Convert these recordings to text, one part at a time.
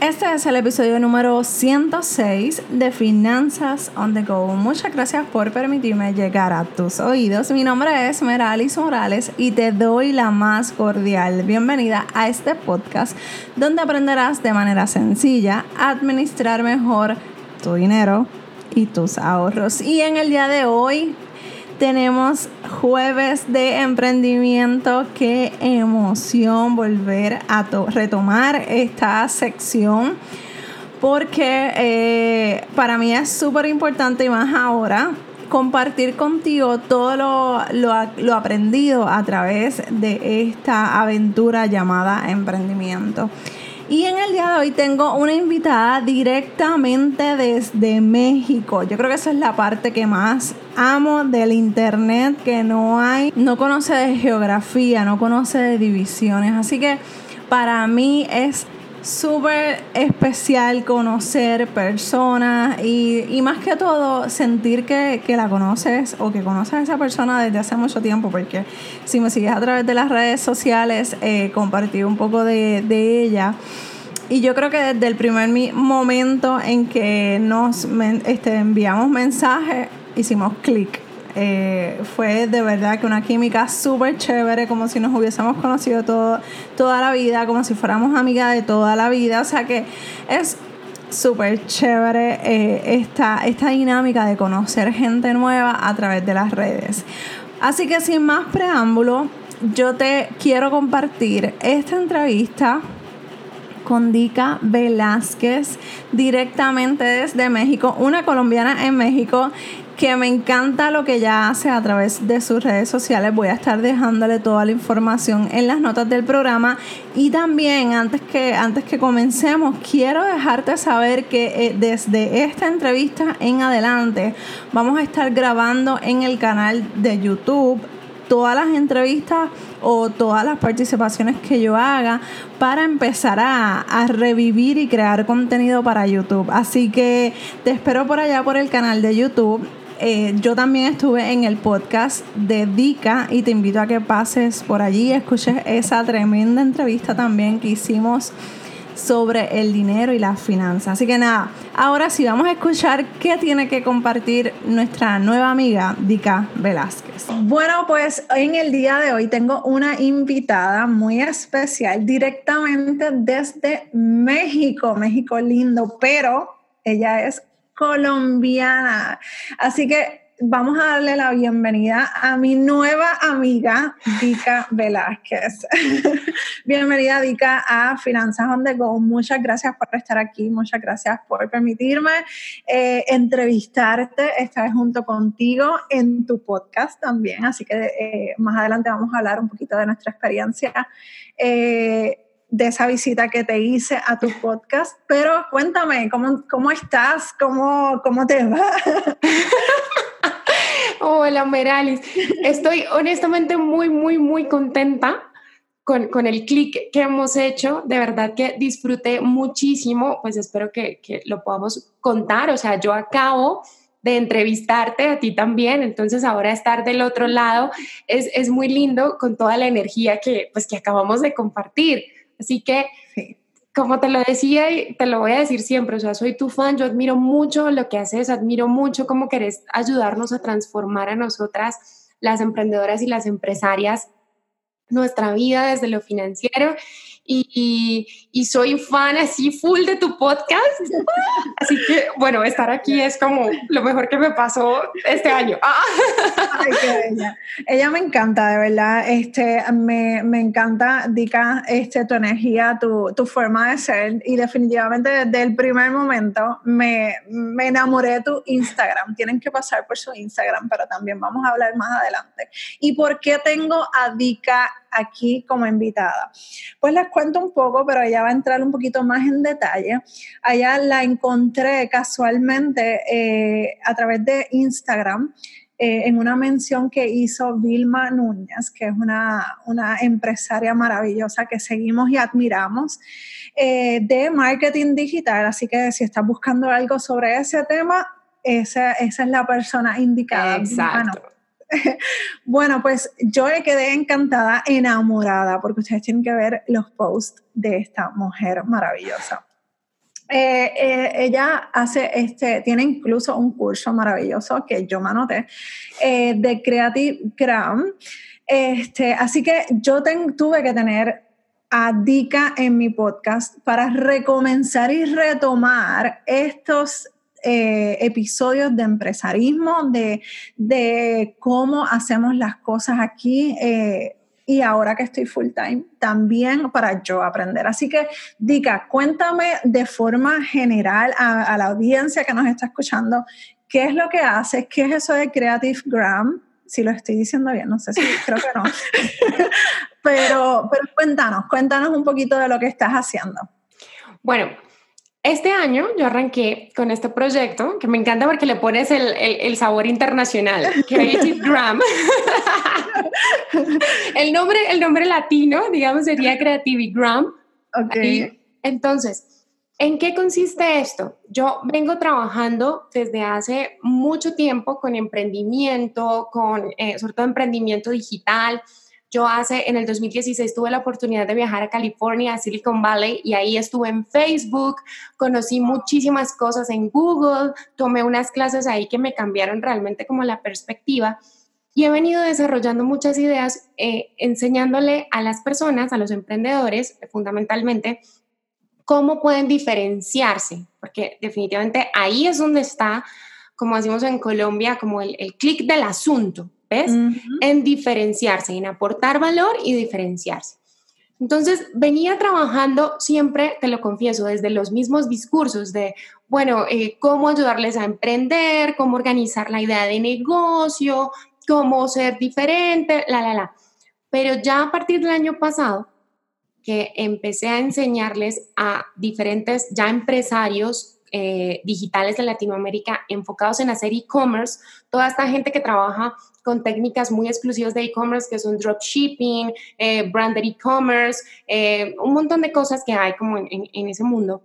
Este es el episodio número 106 de Finanzas on the Go. Muchas gracias por permitirme llegar a tus oídos. Mi nombre es Meralis Morales y te doy la más cordial bienvenida a este podcast donde aprenderás de manera sencilla a administrar mejor tu dinero y tus ahorros. Y en el día de hoy tenemos jueves de emprendimiento. Qué emoción volver a retomar esta sección. Porque eh, para mí es súper importante y más ahora compartir contigo todo lo, lo, aprendido a través de esta aventura llamada emprendimiento. Y en el día de hoy tengo una invitada directamente desde México. Yo creo que esa es la parte que más amo del internet, que no hay, no conoce de geografía, no conoce de divisiones. Así que para mí es súper especial conocer personas y, más que todo sentir que, la conoces o que conoces a esa persona desde hace mucho tiempo, porque si me sigues a través de las redes sociales, eh, compartí un poco de, ella. Y yo creo que desde el primer momento en que nos este, enviamos mensajes, hicimos clic eh, fue de verdad que una química súper chévere, como si nos hubiésemos conocido toda la vida, como si fuéramos amigas de toda la vida. O sea que es súper chévere eh, esta, esta dinámica de conocer gente nueva a través de las redes. Así que sin más preámbulo, yo te quiero compartir esta entrevista con Dica Velázquez directamente desde México, una colombiana en México que me encanta lo que ella hace a través de sus redes sociales. Voy a estar dejándole toda la información en las notas del programa. Y también, antes que, antes que comencemos, quiero dejarte saber que eh, desde esta entrevista en adelante vamos a estar grabando en el canal de YouTube todas las entrevistas o todas las participaciones que yo haga para empezar a, a, revivir y crear contenido para YouTube. Así que te espero por allá por el canal de YouTube. Eh, yo también estuve en el podcast de Dica y te invito a que pases por allí y escuches esa tremenda entrevista también que hicimos sobre el dinero y las finanzas. Así que nada, ahora sí vamos a escuchar qué tiene que compartir nuestra nueva amiga Dica Velázquez. Bueno, pues en el día de hoy tengo una invitada muy especial directamente desde México, México lindo, pero ella es colombiana. Así que vamos a darle la bienvenida a mi nueva amiga, Dica Velázquez. Bienvenida, Dica, a Finanzas on the Go. Muchas gracias por estar aquí, muchas gracias por permitirme eh, entrevistarte esta vez junto contigo en tu podcast también. Así que eh, más adelante vamos a hablar un poquito de nuestra experiencia. Eh, de esa visita que te hice a tu podcast, pero cuéntame, ¿cómo, cómo estás? ¿Cómo, ¿Cómo te va? Hola, Meralis. Estoy honestamente muy, muy, muy contenta con, con el clic que hemos hecho. De verdad que disfruté muchísimo, pues espero que, que lo podamos contar. O sea, yo acabo de entrevistarte a ti también, entonces ahora estar del otro lado es, es muy lindo con toda la energía que, pues, que acabamos de compartir. Así que, como te lo decía y te lo voy a decir siempre, o sea, soy tu fan, yo admiro mucho lo que haces, admiro mucho cómo querés ayudarnos a transformar a nosotras, las emprendedoras y las empresarias, nuestra vida desde lo financiero y, y, soy fan así full de tu podcast. Así que, bueno, estar aquí es como lo mejor que me pasó este año. Ay, qué bella. Ella me encanta, de verdad. Este, me, me encanta, Dica, este, tu energía, tu, tu, forma de ser. Y definitivamente desde el primer momento me, me enamoré de tu Instagram. Tienen que pasar por su Instagram, pero también vamos a hablar más adelante. ¿Y por qué tengo a Dica aquí como invitada? Pues les cuento un poco, pero ella va a entrar un poquito más en detalle. Allá la encontré casualmente eh, a través de Instagram. Eh, en una mención que hizo Vilma Núñez, que es una, una empresaria maravillosa que seguimos y admiramos, eh, de marketing digital. Así que si estás buscando algo sobre ese tema, esa, esa es la persona indicada. Exacto. bueno, pues yo quedé encantada, enamorada, porque ustedes tienen que ver los posts de esta mujer maravillosa. Eh, eh, ella hace, este, tiene incluso un curso maravilloso que yo me anoté eh, de Creative Gram. Este, así que yo tuve que tener a Dika en mi podcast para recomenzar y retomar estos episodios de empresarismo, de, de, cómo hacemos las cosas aquí y ahora que estoy full time, también para yo aprender. Así que, Dika, cuéntame de forma general a, la audiencia que nos está escuchando, ¿qué es lo que haces? ¿Qué es eso de Creative Gram? Si lo estoy diciendo bien, no sé si creo que no. pero, pero cuéntanos, cuéntanos un poquito de lo que estás haciendo. Bueno, este año yo arranqué con este proyecto que me encanta porque le pones el, el, sabor internacional, Creative Gram. el, nombre, el nombre latino, digamos, sería Creative Gram. Okay. entonces, ¿en qué consiste esto? Yo vengo trabajando desde hace mucho tiempo con emprendimiento, con eh, sobre todo emprendimiento digital, yo hace, en el 2016 tuve la oportunidad de viajar a California, a Silicon Valley, y ahí estuve en Facebook, conocí muchísimas cosas en Google, tomé unas clases ahí que me cambiaron realmente como la perspectiva. Y he venido desarrollando muchas ideas, eh, enseñándole a las personas, a los emprendedores, fundamentalmente, cómo pueden diferenciarse, porque definitivamente ahí es donde está, como decimos en Colombia, como el, el clic del asunto. ¿Ves? En diferenciarse, en aportar valor y diferenciarse. Entonces, venía trabajando siempre, te lo confieso, desde los mismos discursos de, bueno, eh, cómo ayudarles a emprender, cómo organizar la idea de negocio, cómo ser diferente, la, la, la. Pero ya a partir del año pasado, que empecé a enseñarles a diferentes ya empresarios eh, digitales de Latinoamérica enfocados en hacer e-commerce, toda esta gente que trabaja con técnicas muy exclusivas de e-commerce que son dropshipping, eh, branded e-commerce, eh, un montón de cosas que hay como en, ese mundo.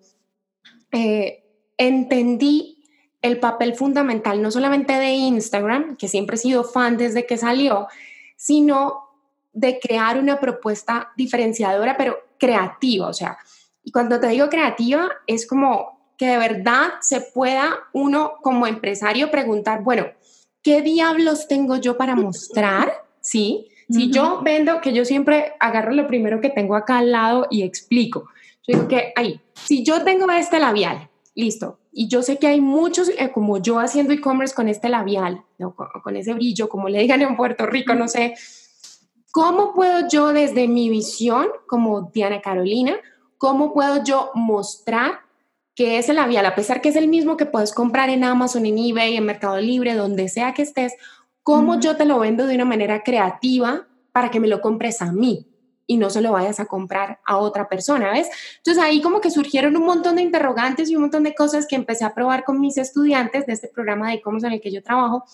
Entendí el papel fundamental no solamente de Instagram, que siempre he sido fan desde que salió, sino de crear una propuesta diferenciadora, pero creativa. O sea, y cuando te digo creativa, es como que de verdad se pueda uno como empresario preguntar, bueno, ¿qué diablos tengo yo para mostrar? ¿Sí? Si yo vendo, que yo siempre agarro lo primero que tengo acá al lado y explico. Yo digo que, ahí, si yo tengo este labial, listo, y yo sé que hay muchos, eh, como yo haciendo e-commerce con este labial, con, con, ese brillo, como le digan en Puerto Rico, no sé, ¿cómo puedo yo desde mi visión como Diana Carolina, cómo puedo yo mostrar que es el labial, a pesar que es el mismo que puedes comprar en Amazon, en eBay, en Mercado Libre, donde sea que estés, cómo yo te lo vendo de una manera creativa para que me lo compres a mí y no se lo vayas a comprar a otra persona, ¿ves? Entonces ahí como que surgieron un montón de interrogantes y un montón de cosas que empecé a probar con mis estudiantes de este programa de e-commerce en el que yo trabajo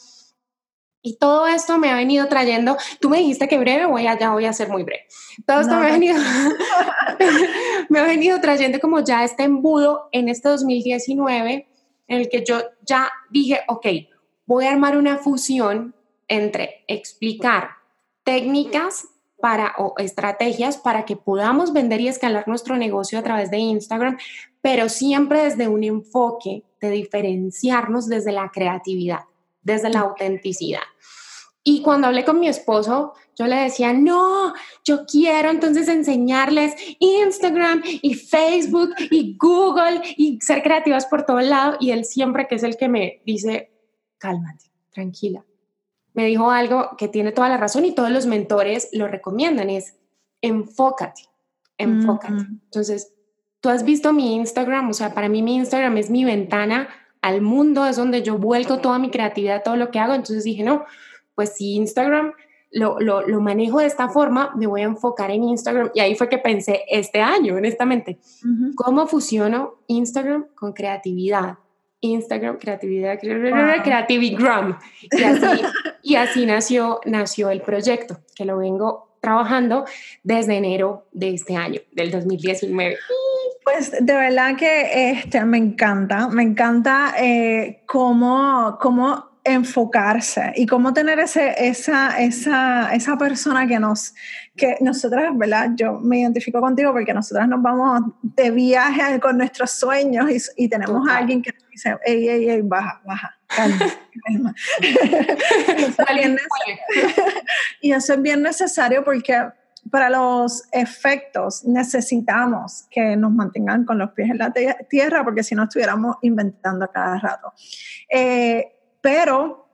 y todo esto me ha venido trayendo, tú me dijiste que breve, voy a, ya voy a ser muy breve. Todo esto me, ha venido, me ha venido trayendo como ya este embudo en este 2019 en el que yo ya dije, ok, voy a armar una fusión entre explicar técnicas para o estrategias para que podamos vender y escalar nuestro negocio a través de Instagram, pero siempre desde un enfoque de diferenciarnos desde la creatividad desde la autenticidad. Y cuando hablé con mi esposo, yo le decía, no, yo quiero entonces enseñarles Instagram y Facebook y Google y ser creativas por todo lado. Y él siempre, que es el que me dice, cálmate, tranquila. Me dijo algo que tiene toda la razón y todos los mentores lo recomiendan, es enfócate, enfócate. Entonces, tú has visto mi Instagram, o sea, para mí mi Instagram es mi ventana al mundo, es donde yo vuelco toda mi creatividad, todo lo que hago. Entonces dije, no, pues si Instagram lo, lo, lo, manejo de esta forma, me voy a enfocar en Instagram. Y ahí fue que pensé este año, honestamente, ¿cómo fusiono Instagram con creatividad? Instagram, creatividad, creativigram. Y así, y así nació, nació el proyecto, que lo vengo trabajando desde enero de este año, del 2019. Pues de verdad que este, me encanta, me encanta eh, cómo, cómo enfocarse y cómo tener ese, esa, esa, esa persona que nos, que nosotras, ¿verdad? Yo me identifico contigo porque nosotras nos vamos de viaje con nuestros sueños y, y tenemos a alguien que nos dice, ey, ey, ey, baja, baja, calma, calma. y eso es bien necesario porque para los efectos necesitamos que nos mantengan con los pies en la tierra porque si no estuviéramos inventando cada rato. Eh, pero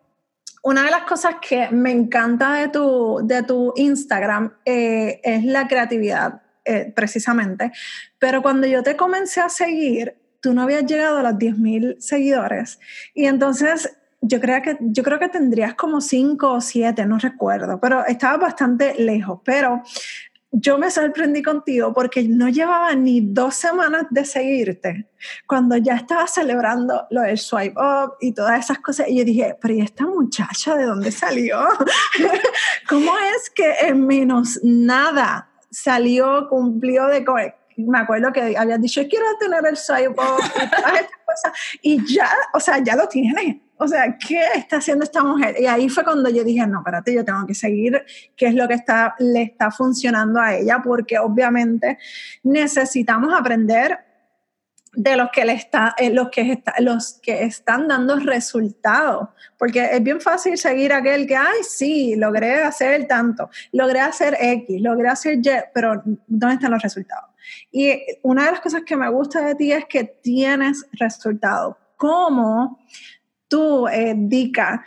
una de las cosas que me encanta de tu, de tu Instagram eh, es la creatividad, eh, precisamente. Pero cuando yo te comencé a seguir, tú no habías llegado a los 10.000 seguidores. Y entonces yo creo que, yo creo que tendrías como 5 o 7, no recuerdo, pero estaba bastante lejos. Pero yo me sorprendí contigo porque no llevaba ni dos semanas de seguirte cuando ya estaba celebrando lo del swipe up y todas esas cosas. Y yo dije, pero ¿y esta muchacha de dónde salió? ¿Cómo es que en menos nada salió, cumplió de... Me acuerdo que habías dicho, quiero tener el up y todas estas cosas. Y ya, o sea, ya lo tienes o sea, ¿qué está haciendo esta mujer? Y ahí fue cuando yo dije, no, espérate, yo tengo que seguir qué es lo que está, le está funcionando a ella, porque obviamente necesitamos aprender de los que, le está, eh, los, que está, los que están dando resultados, porque es bien fácil seguir aquel que, ay, sí, logré hacer tanto, logré hacer X, logré hacer Y, pero ¿dónde están los resultados? Y una de las cosas que me gusta de ti es que tienes resultados. ¿Cómo? tú, eh, Dika,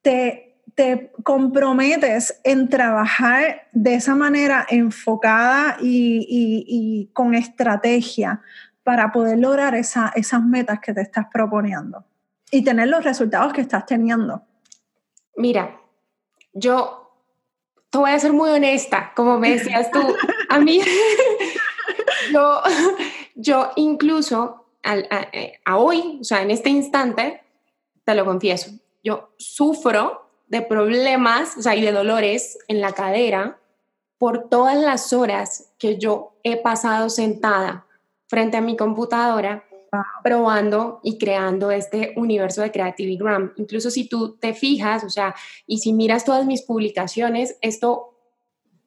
te, te comprometes en trabajar de esa manera enfocada y, con estrategia para poder lograr esas metas que te estás proponiendo y tener los resultados que estás teniendo? Mira, yo te voy a ser muy honesta, como me decías tú, a mí, yo, yo incluso a, hoy, o sea, en este instante, te lo confieso, yo sufro de problemas, o sea, y de dolores en la cadera por todas las horas que yo he pasado sentada frente a mi computadora probando y creando este universo de Creativigram. Incluso si tú te fijas, o sea, y si miras todas mis publicaciones, esto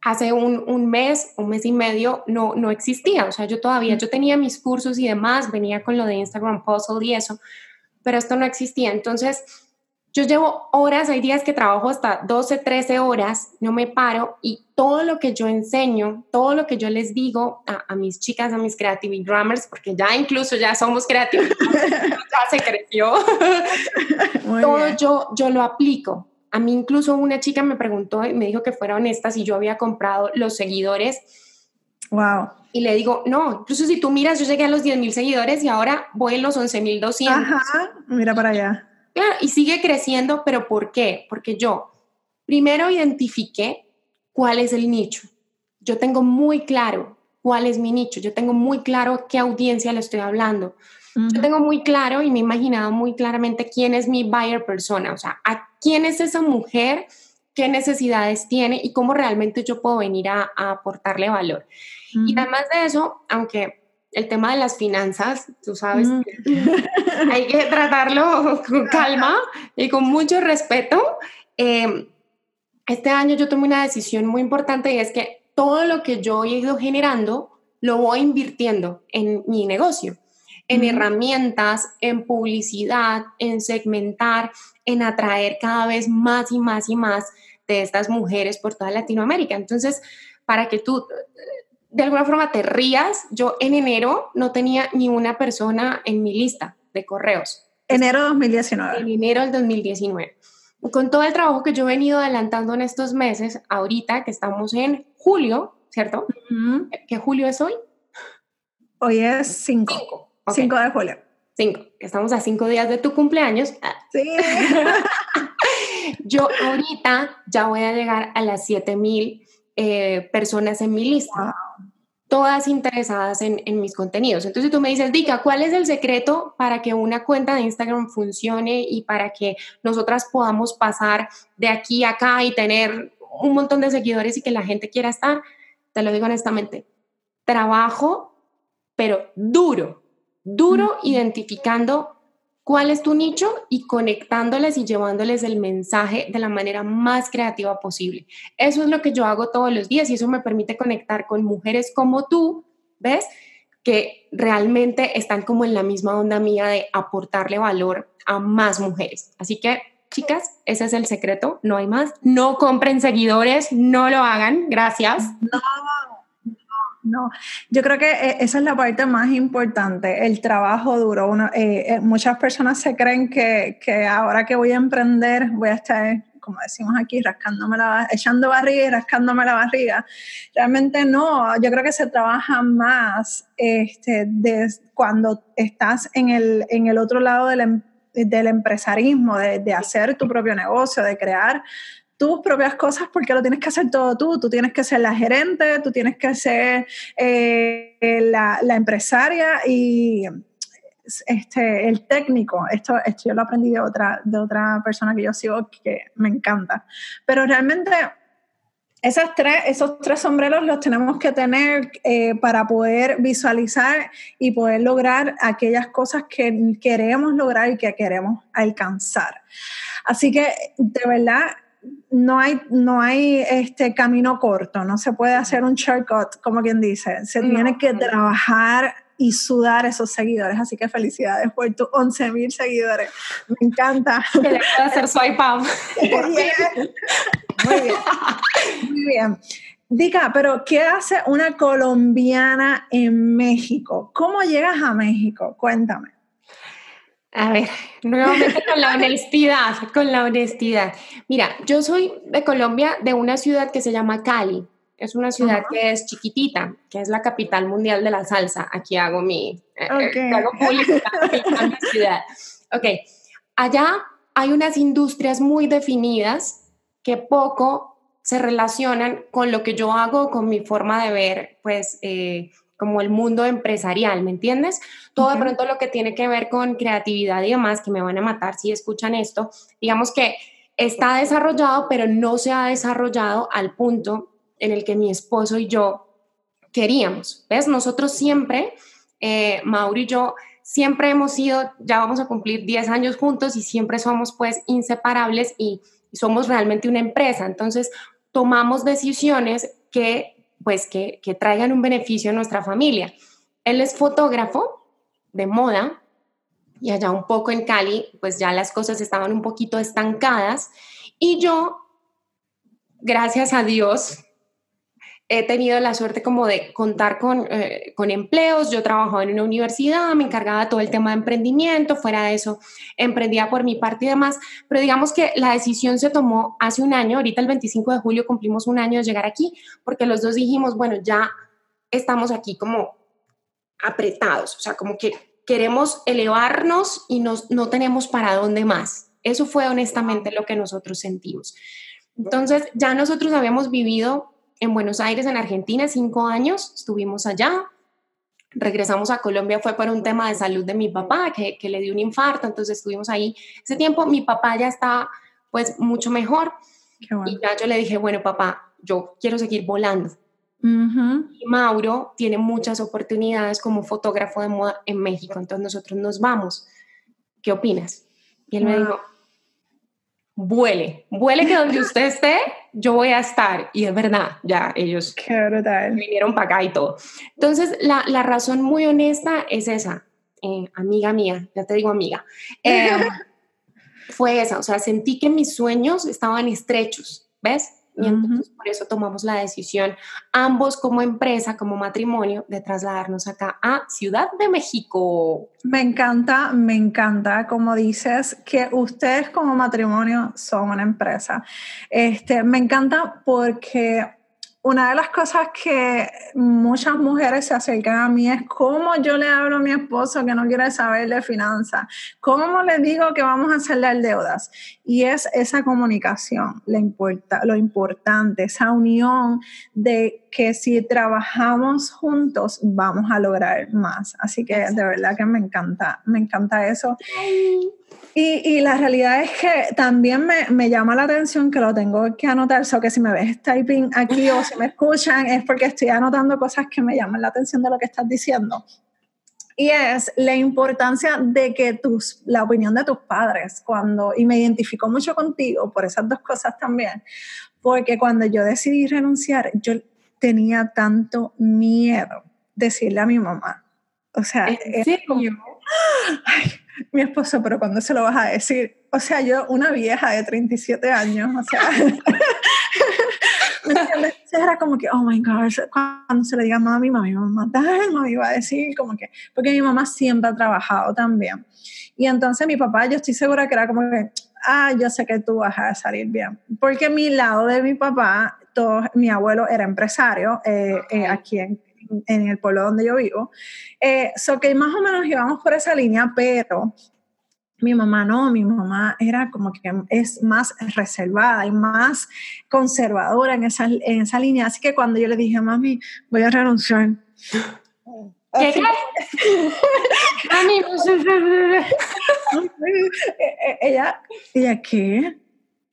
hace un, un, mes, un mes y medio, no, no existía. O sea, yo todavía, yo tenía mis cursos y demás, venía con lo de Instagram Puzzle y eso, pero esto no existía. Entonces, yo llevo horas, hay días que trabajo hasta 12, 13 horas, no me paro y todo lo que yo enseño, todo lo que yo les digo a, mis chicas, a mis creative drummers, porque ya incluso ya somos creative, ya se creció, todo yo, yo lo aplico. A mí incluso una chica me preguntó y me dijo que fuera honesta si yo había comprado los seguidores. Wow. Y le digo, no, incluso si tú miras, yo llegué a los 10 mil seguidores y ahora voy en los 11 mil 200. Ajá, mira para allá. Claro, y sigue creciendo, pero ¿por qué? Porque yo primero identifiqué cuál es el nicho. Yo tengo muy claro cuál es mi nicho, yo tengo muy claro a qué audiencia le estoy hablando. Yo tengo muy claro y me he imaginado muy claramente quién es mi buyer persona, o sea, a quién es esa mujer, qué necesidades tiene y cómo realmente yo puedo venir a aportarle valor. Y además de eso, aunque el tema de las finanzas, tú sabes, hay que tratarlo con calma y con mucho respeto. Em, este año yo tomé una decisión muy importante y es que todo lo que yo he ido generando lo voy invirtiendo en mi negocio, en herramientas, en publicidad, en segmentar, en atraer cada vez más y más y más de estas mujeres por toda Latinoamérica. Entonces, para que tú de alguna forma te rías, yo en enero no tenía ni una persona en mi lista de correos. Enero 2019. En enero del 2019. Con todo el trabajo que yo he venido adelantando en estos meses, ahorita que estamos en julio, ¿cierto? ¿Qué julio es hoy? Hoy es 5. 5 de julio. 5. Estamos a 5 días de tu cumpleaños. Sí. yo ahorita ya voy a llegar a las 7000 eh, personas en mi lista, todas interesadas en, mis contenidos. Entonces tú me dices, Dica, ¿cuál es el secreto para que una cuenta de Instagram funcione y para que nosotras podamos pasar de aquí a acá y tener un montón de seguidores y que la gente quiera estar? Te lo digo honestamente, trabajo, pero duro, duro identificando cuál es tu nicho y conectándoles y llevándoles el mensaje de la manera más creativa posible. Eso es lo que yo hago todos los días y eso me permite conectar con mujeres como tú, ¿ves? Que realmente están como en la misma onda mía de aportarle valor a más mujeres. Así que, chicas, ese es el secreto, no hay más. No compren seguidores, no lo hagan, gracias. No, no, yo creo que eh, esa es la parte más importante, el trabajo duro. Eh, eh, muchas personas se creen que, que, ahora que voy a emprender voy a estar, como decimos aquí, rascándome la, echando barriga y rascándome la barriga. Realmente no, yo creo que se trabaja más este, de cuando estás en el, en el otro lado del, em, del empresarismo, de, de hacer tu propio negocio, de crear tus propias cosas porque lo tienes que hacer todo tú. Tú tienes que ser la gerente, tú tienes que ser eh, la, empresaria y este, el técnico. Esto, esto yo lo aprendí de otra, de otra persona que yo sigo que me encanta. Pero realmente esas tres, esos tres sombreros los tenemos que tener eh, para poder visualizar y poder lograr aquellas cosas que queremos lograr y que queremos alcanzar. Así que de verdad no hay, no hay este camino corto, no se puede hacer un shortcut, como quien dice. Se tiene que trabajar y sudar esos seguidores. Así que felicidades por tus 11 mil seguidores. Me encanta. Que le pueda hacer swipe up. Muy bien. Muy bien. Dica, pero ¿qué hace una colombiana en México? ¿Cómo llegas a México? Cuéntame. A ver, nuevamente con la honestidad, con la honestidad. Mira, yo soy de Colombia, de una ciudad que se llama Cali. Es una ciudad que es chiquitita, que es la capital mundial de la salsa. Aquí hago mi, eh, eh, hago mi ciudad. Ok, allá hay unas industrias muy definidas que poco se relacionan con lo que yo hago, con mi forma de ver, pues, eh, como el mundo empresarial, ¿me entiendes? Todo de pronto lo que tiene que ver con creatividad y demás, que me van a matar si escuchan esto, digamos que está desarrollado, pero no se ha desarrollado al punto en el que mi esposo y yo queríamos. ¿Ves? Nosotros siempre, eh, Mauro y yo, siempre hemos sido, ya vamos a cumplir 10 años juntos y siempre somos pues inseparables y somos realmente una empresa. Entonces, tomamos decisiones que pues que, traigan un beneficio a nuestra familia. Él es fotógrafo de moda y allá un poco en Cali, pues ya las cosas estaban un poquito estancadas y yo, gracias a Dios, he tenido la suerte como de contar con, eh, con empleos. Yo trabajaba en una universidad, me encargaba todo el tema de emprendimiento, fuera de eso emprendía por mi parte y demás, pero digamos que la decisión se tomó hace un año, ahorita el 25 de julio cumplimos un año de llegar aquí, porque los dos dijimos, bueno, ya estamos aquí como apretados, o sea, como que queremos elevarnos y nos, no tenemos para dónde más. Eso fue honestamente lo que nosotros sentimos. Entonces, ya nosotros habíamos vivido en Buenos Aires, en Argentina, cinco años, estuvimos allá. Regresamos a Colombia, fue por un tema de salud de mi papá, que, le dio un infarto, entonces estuvimos ahí. Ese tiempo mi papá ya está pues mucho mejor. Y ya yo le dije, bueno, papá, yo quiero seguir volando. Y Mauro tiene muchas oportunidades como fotógrafo de moda en México, entonces nosotros nos vamos. ¿Qué opinas? Y él me dijo, vuele, vuele que donde usted esté, yo voy a estar. Y es verdad, ya ellos vinieron para acá y todo. Entonces, la, la razón muy honesta es esa, eh, amiga mía, ya te digo amiga, eh, fue esa, o sea, sentí que mis sueños estaban estrechos, ¿ves? Y entonces por eso tomamos la decisión, ambos como empresa, como matrimonio, de trasladarnos acá a Ciudad de México. Me encanta, me encanta, como dices, que ustedes como matrimonio son una empresa. Este, me encanta porque una de las cosas que muchas mujeres se acercan a mí es cómo yo le hablo a mi esposo que no quiere saber de finanzas, cómo le digo que vamos a hacerle deudas. Y es esa comunicación lo, lo importante, esa unión de que si trabajamos juntos vamos a lograr más. Así que de verdad que me encanta, me encanta eso. Y, la realidad es que también me, llama la atención que lo tengo que anotar, o que si me ves typing aquí o si me escuchan es porque estoy anotando cosas que me llaman la atención de lo que estás diciendo. y es la importancia de que tus, la opinión de tus padres, cuando, y me identifico mucho contigo por esas dos cosas también, porque cuando yo decidí renunciar, yo tenía tanto miedo decirle a mi mamá. O sea, ¿En Como, Ay, mi esposo, pero ¿cuándo se lo vas a decir? O sea, yo, una vieja de 37 años, o sea, era como que, oh my God, cuando se le diga a mami, mami va a matar, mami va a decir, como que, porque mi mamá siempre ha trabajado también. Y entonces mi papá, yo estoy segura que era como que, ah, yo sé que tú vas a salir bien. Porque mi lado de mi papá, todo, mi abuelo era empresario eh, eh, aquí en, en, el pueblo donde yo vivo. Eh, so que más o menos íbamos por esa línea, pero mi mamá no, mi mamá era como que es más reservada y más conservadora en esa, en esa línea. Así que cuando yo le dije, mami, voy a renunciar. ¿Qué? Mami, ella, ella, ¿qué?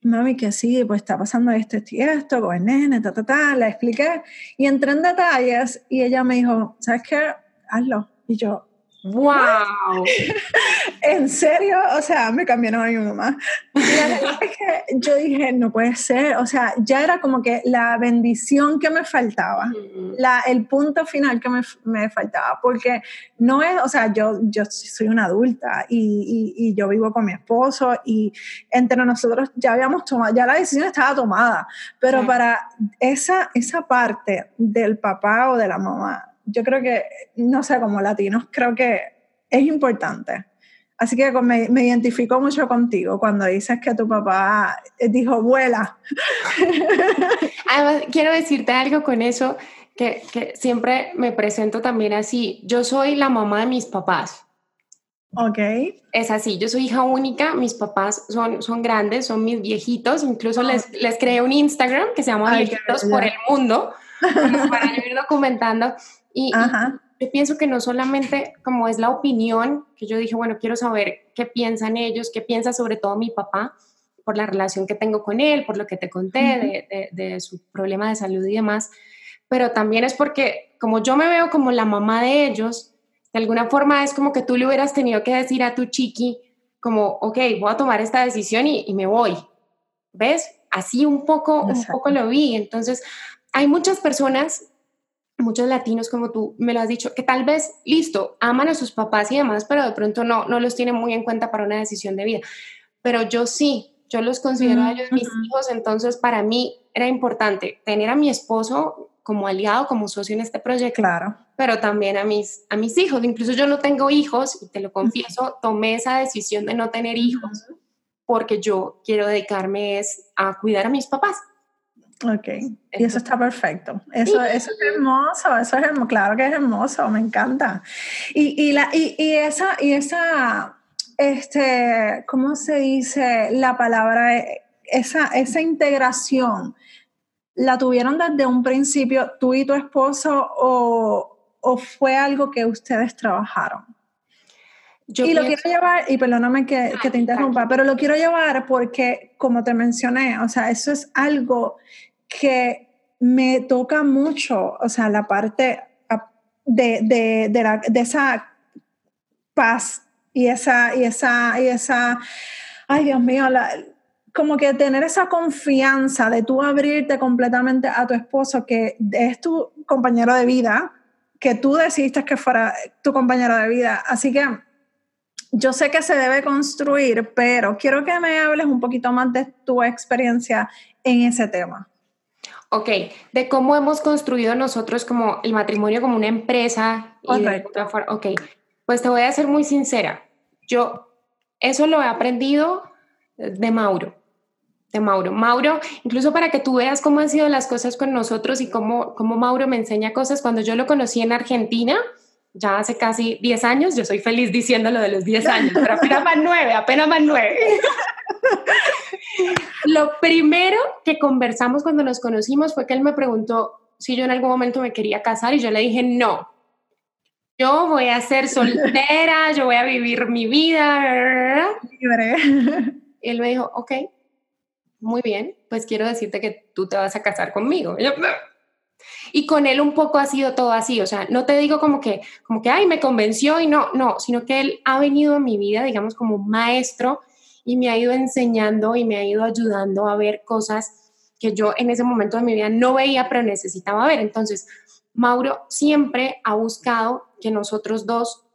Mami, que sí, pues está pasando esto, esto y esto, con el nene, ta, ta, ta, le expliqué. Y entré en detalles y ella me dijo, ¿sabes qué? Hazlo. Y yo, ¡Wow! en serio, o sea, me cambiaron a mi mamá. Y yo dije, no puede ser, o sea, ya era como que la bendición que me faltaba, la, el punto final que me, me, faltaba, porque no es, o sea, yo, yo soy una adulta y, y, y, yo vivo con mi esposo y entre nosotros ya habíamos tomado, ya la decisión estaba tomada, pero sí. para esa, esa parte del papá o de la mamá, yo creo que, no sé, como latinos, creo que es importante. Así que me, me identifico mucho contigo cuando dices que tu papá dijo, vuela. Además, quiero decirte algo con eso, que, que siempre me presento también así. Yo soy la mamá de mis papás. Ok. Es así, yo soy hija única, mis papás son, son grandes, son mis viejitos, incluso oh. les, les creé un Instagram que se llama Viejitos por el Mundo, para ir documentando. Y, y, yo pienso que no solamente como es la opinión, que yo dije, bueno, quiero saber qué piensan ellos, qué piensa sobre todo mi papá, por la relación que tengo con él, por lo que te conté de, de, de, su problema de salud y demás, pero también es porque como yo me veo como la mamá de ellos, de alguna forma es como que tú le hubieras tenido que decir a tu chiqui, como, ok, voy a tomar esta decisión y, y me voy. ¿Ves? Así un poco, un poco lo vi. Entonces, hay muchas personas muchos latinos como tú me lo has dicho, que tal vez, listo, aman a sus papás y demás, pero de pronto no, no los tienen muy en cuenta para una decisión de vida. Pero yo sí, yo los considero mm -hmm. a ellos mis hijos, entonces para mí era importante tener a mi esposo como aliado, como socio en este proyecto, claro. pero también a mis, a mis hijos. Incluso yo no tengo hijos, y te lo confieso, tomé esa decisión de no tener hijos porque yo quiero dedicarme es a cuidar a mis papás. Ok, y eso está perfecto. Eso, sí. eso es hermoso, eso es hermoso, claro que es hermoso, me encanta. Y, y, la, y, y esa, y esa, este, ¿cómo se dice la palabra? Esa, esa integración, ¿la tuvieron desde un principio tú y tu esposo o, o fue algo que ustedes trabajaron? Yo y lo quiero llevar, y perdóname que, que, te interrumpa, pero lo quiero llevar porque, como te mencioné, o sea, eso es algo que me toca mucho, o sea, la parte de, de, de, la, de esa paz y esa, y esa, y esa, ay Dios mío, la, como que tener esa confianza de tú abrirte completamente a tu esposo, que es tu compañero de vida, que tú decidiste que fuera tu compañero de vida. Así que yo sé que se debe construir, pero quiero que me hables un poquito más de tu experiencia en ese tema. Ok, de cómo hemos construido nosotros como el matrimonio como una empresa. Correcto. Y de, ok, pues te voy a ser muy sincera. Yo eso lo he aprendido de Mauro, de Mauro. Mauro, incluso para que tú veas cómo han sido las cosas con nosotros y cómo, cómo Mauro me enseña cosas. Cuando yo lo conocí en Argentina, ya hace casi 10 años, yo soy feliz diciéndolo de los 10 años, pero apenas más 9, apenas más 9. Lo primero que conversamos cuando nos conocimos fue que él me preguntó si yo en algún momento me quería casar y yo le dije no. Yo voy a ser soltera, yo voy a vivir mi vida. Libre. Y él me dijo, ok, muy bien, pues quiero decirte que tú te vas a casar conmigo. Y yo, Y con él un poco ha sido todo así, o sea, no te digo como que, como que, ay, me convenció y no, no, sino que él ha venido a mi vida, digamos, como maestro y me ha ido enseñando y me ha ido ayudando a ver cosas que yo en ese momento de mi vida no veía, pero necesitaba ver. Entonces, Mauro siempre ha buscado que nosotros dos,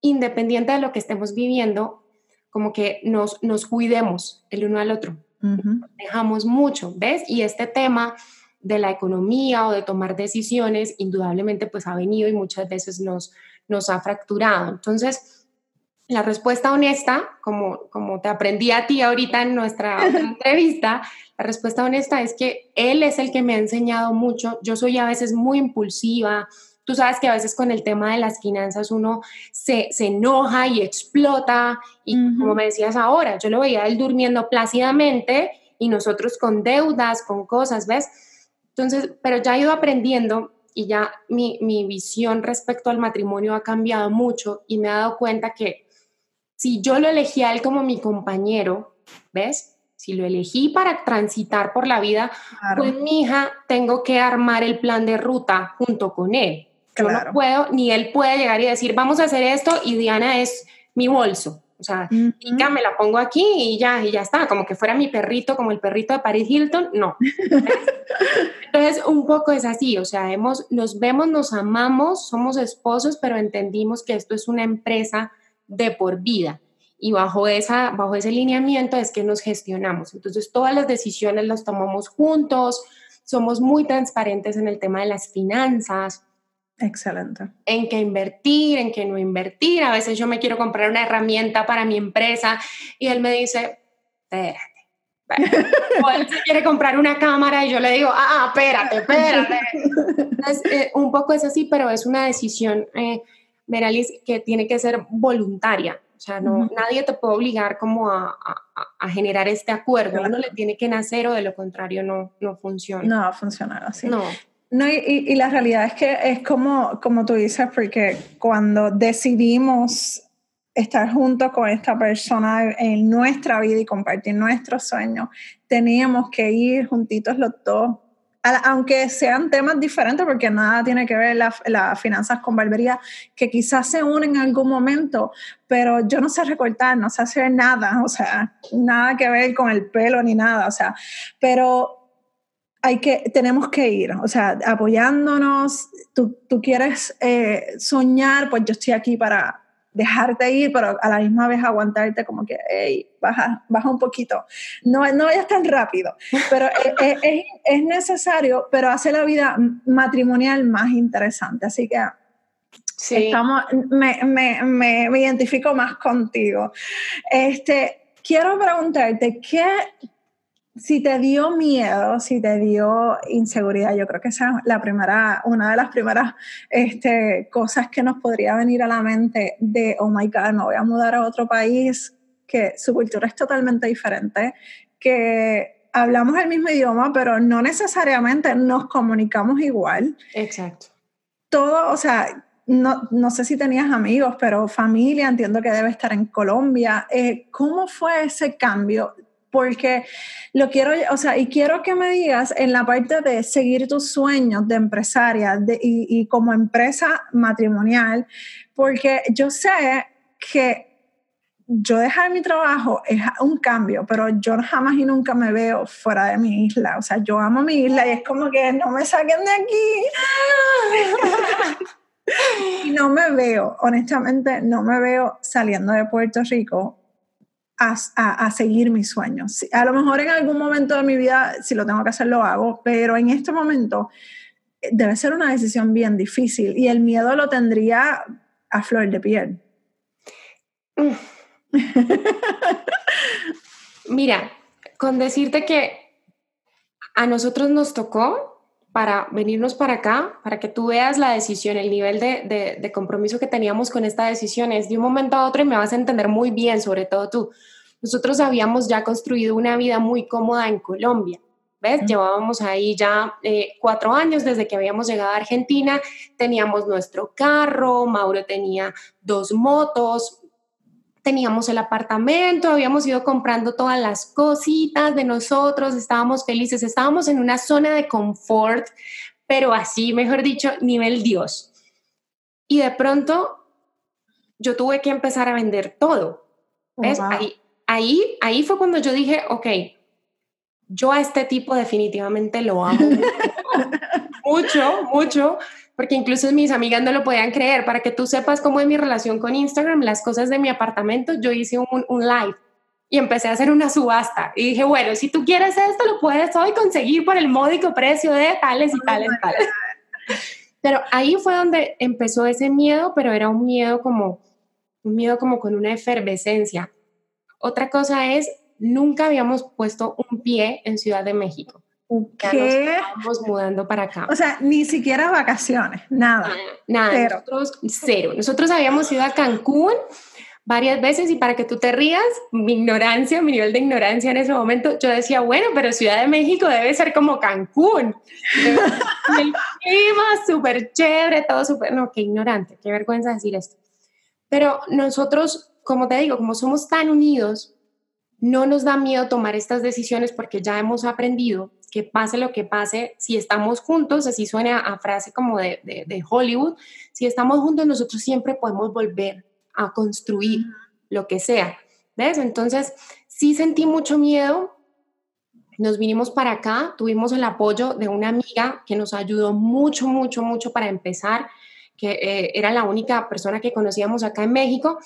independiente de lo que estemos viviendo, como que nos, nos cuidemos el uno al otro. Dejamos mucho, ¿ves? Y este tema de la economía o de tomar decisiones, indudablemente pues ha venido y muchas veces nos, nos ha fracturado. Entonces, la respuesta honesta, como, como te aprendí a ti ahorita en nuestra entrevista, la respuesta honesta es que él es el que me ha enseñado mucho. Yo soy a veces muy impulsiva. Tú sabes que a veces con el tema de las finanzas uno se, se enoja y explota. Y como me decías ahora, yo lo veía él durmiendo plácidamente y nosotros con deudas, con cosas, ¿ves? Entonces, pero ya he ido aprendiendo y ya mi, mi visión respecto al matrimonio ha cambiado mucho y me he dado cuenta que si yo lo elegí a él como mi compañero, ¿ves? Si lo elegí para transitar por la vida, pues mi hija tengo que armar el plan de ruta junto con él. Yo no puedo, ni él puede llegar y decir, vamos a hacer esto y Diana es mi bolso. O sea, ya me la pongo aquí y ya, y ya está, como que fuera mi perrito, como el perrito de Paris Hilton, no. Entonces, un poco es así, o sea, hemos, nos vemos, nos amamos, somos esposos, pero entendimos que esto es una empresa de por vida. Y bajo, esa, bajo ese lineamiento es que nos gestionamos. Entonces, todas las decisiones las tomamos juntos, somos muy transparentes en el tema de las finanzas. Excelente. En qué invertir, en qué no invertir. A veces yo me quiero comprar una herramienta para mi empresa y él me dice, espérate. o él se quiere comprar una cámara y yo le digo, ah, espérate, espérate. Entonces, eh, un poco es así, pero es una decisión eh, Meralis, que tiene que ser voluntaria. O sea, no, nadie te puede obligar como a, a, generar este acuerdo. Uno le tiene que nacer o de lo contrario no, no funciona. No va a funcionar así. No. No, y, y, la realidad es que es como, como tú dices, porque cuando decidimos estar juntos con esta persona en nuestra vida y compartir nuestros sueños, teníamos que ir juntitos los dos aunque sean temas diferentes, porque nada tiene que ver las finanzas con barbería, que quizás se unen en algún momento, pero yo no sé recortar, no sé hacer nada, o sea, nada que ver con el pelo ni nada, o sea, pero hay que, tenemos que ir, o sea, apoyándonos, tú, tú quieres eh, soñar, pues yo estoy aquí para, dejarte ir, pero a la misma vez aguantarte como que, hey, baja, baja un poquito. No, no vayas tan rápido, pero es, es, es, necesario, pero hace la vida matrimonial más interesante. Así que sí. estamos, me, me, me, me identifico más contigo. Este, quiero preguntarte, ¿qué, si te dio miedo, si te dio inseguridad, yo creo que esa es la primera, una de las primeras este, cosas que nos podría venir a la mente de, oh my God, me voy a mudar a otro país, que su cultura es totalmente diferente, que hablamos el mismo idioma, pero no necesariamente nos comunicamos igual. Exacto. Todo, o sea, no, no, sé si tenías amigos, pero familia, entiendo que debe estar en Colombia. Eh, ¿Cómo fue ese cambio? Porque lo quiero, o sea, y quiero que me digas en la parte de seguir tus sueños de empresaria y, como empresa matrimonial, porque yo sé que yo dejar mi trabajo es un cambio, pero yo jamás y nunca me veo fuera de mi isla. O sea, yo amo mi isla y es como que no me saquen de aquí. y no me veo, honestamente, no me veo saliendo de Puerto Rico a, seguir mis sueños. A lo mejor en algún momento de mi vida, si lo tengo que hacer, lo hago, pero en este momento eh, debe ser una decisión bien difícil y el miedo lo tendría a flor de piel. Mira, con decirte que a nosotros nos tocó para venirnos para acá, para que tú veas la decisión, el nivel de, de, compromiso que teníamos con esta decisión es de un momento a otro y me vas a entender muy bien, sobre todo tú. Nosotros habíamos ya construido una vida muy cómoda en Colombia. ¿Ves? Llevábamos ahí ya eh, cuatro años desde que habíamos llegado a Argentina, teníamos nuestro carro, Mauro tenía dos motos, teníamos el apartamento, habíamos ido comprando todas las cositas de nosotros, estábamos felices, estábamos en una zona de confort, pero así, mejor dicho, nivel Dios. Y de pronto yo tuve que empezar a vender todo. ¿Ves? Ahí, ahí, ahí fue cuando yo dije, ok, yo a este tipo definitivamente lo amo mucho, mucho, porque incluso mis amigas no lo podían creer. Para que tú sepas cómo es mi relación con Instagram, las cosas de mi apartamento, yo hice un, un live y empecé a hacer una subasta. Y dije, bueno, si tú quieres esto, lo puedes hoy conseguir por el módico precio de tales y tales, tales. Pero ahí fue donde empezó ese miedo, pero era un miedo como, un miedo como con una efervescencia. Otra cosa es, nunca habíamos puesto un pie en Ciudad de México. ¿Qué? Estamos mudando para acá. O sea, ni siquiera vacaciones, nada. Nada, nada. Nosotros cero. Nosotros habíamos ido a Cancún varias veces y para que tú te rías, mi ignorancia, mi nivel de ignorancia en ese momento, yo decía, bueno, pero Ciudad de México debe ser como Cancún. el clima súper chévere, todo súper, no, qué ignorante, qué vergüenza decir esto. Pero nosotros, como te digo, como somos tan unidos, no nos da miedo tomar estas decisiones porque ya hemos aprendido que pase lo que pase, si estamos juntos, así suena a frase como de, de, de Hollywood, si estamos juntos nosotros siempre podemos volver a construir lo que sea. ¿Ves? Entonces, sí sentí mucho miedo. Nos vinimos para acá, tuvimos el apoyo de una amiga que nos ayudó mucho, mucho, mucho para empezar, que eh, era la única persona que conocíamos acá en México,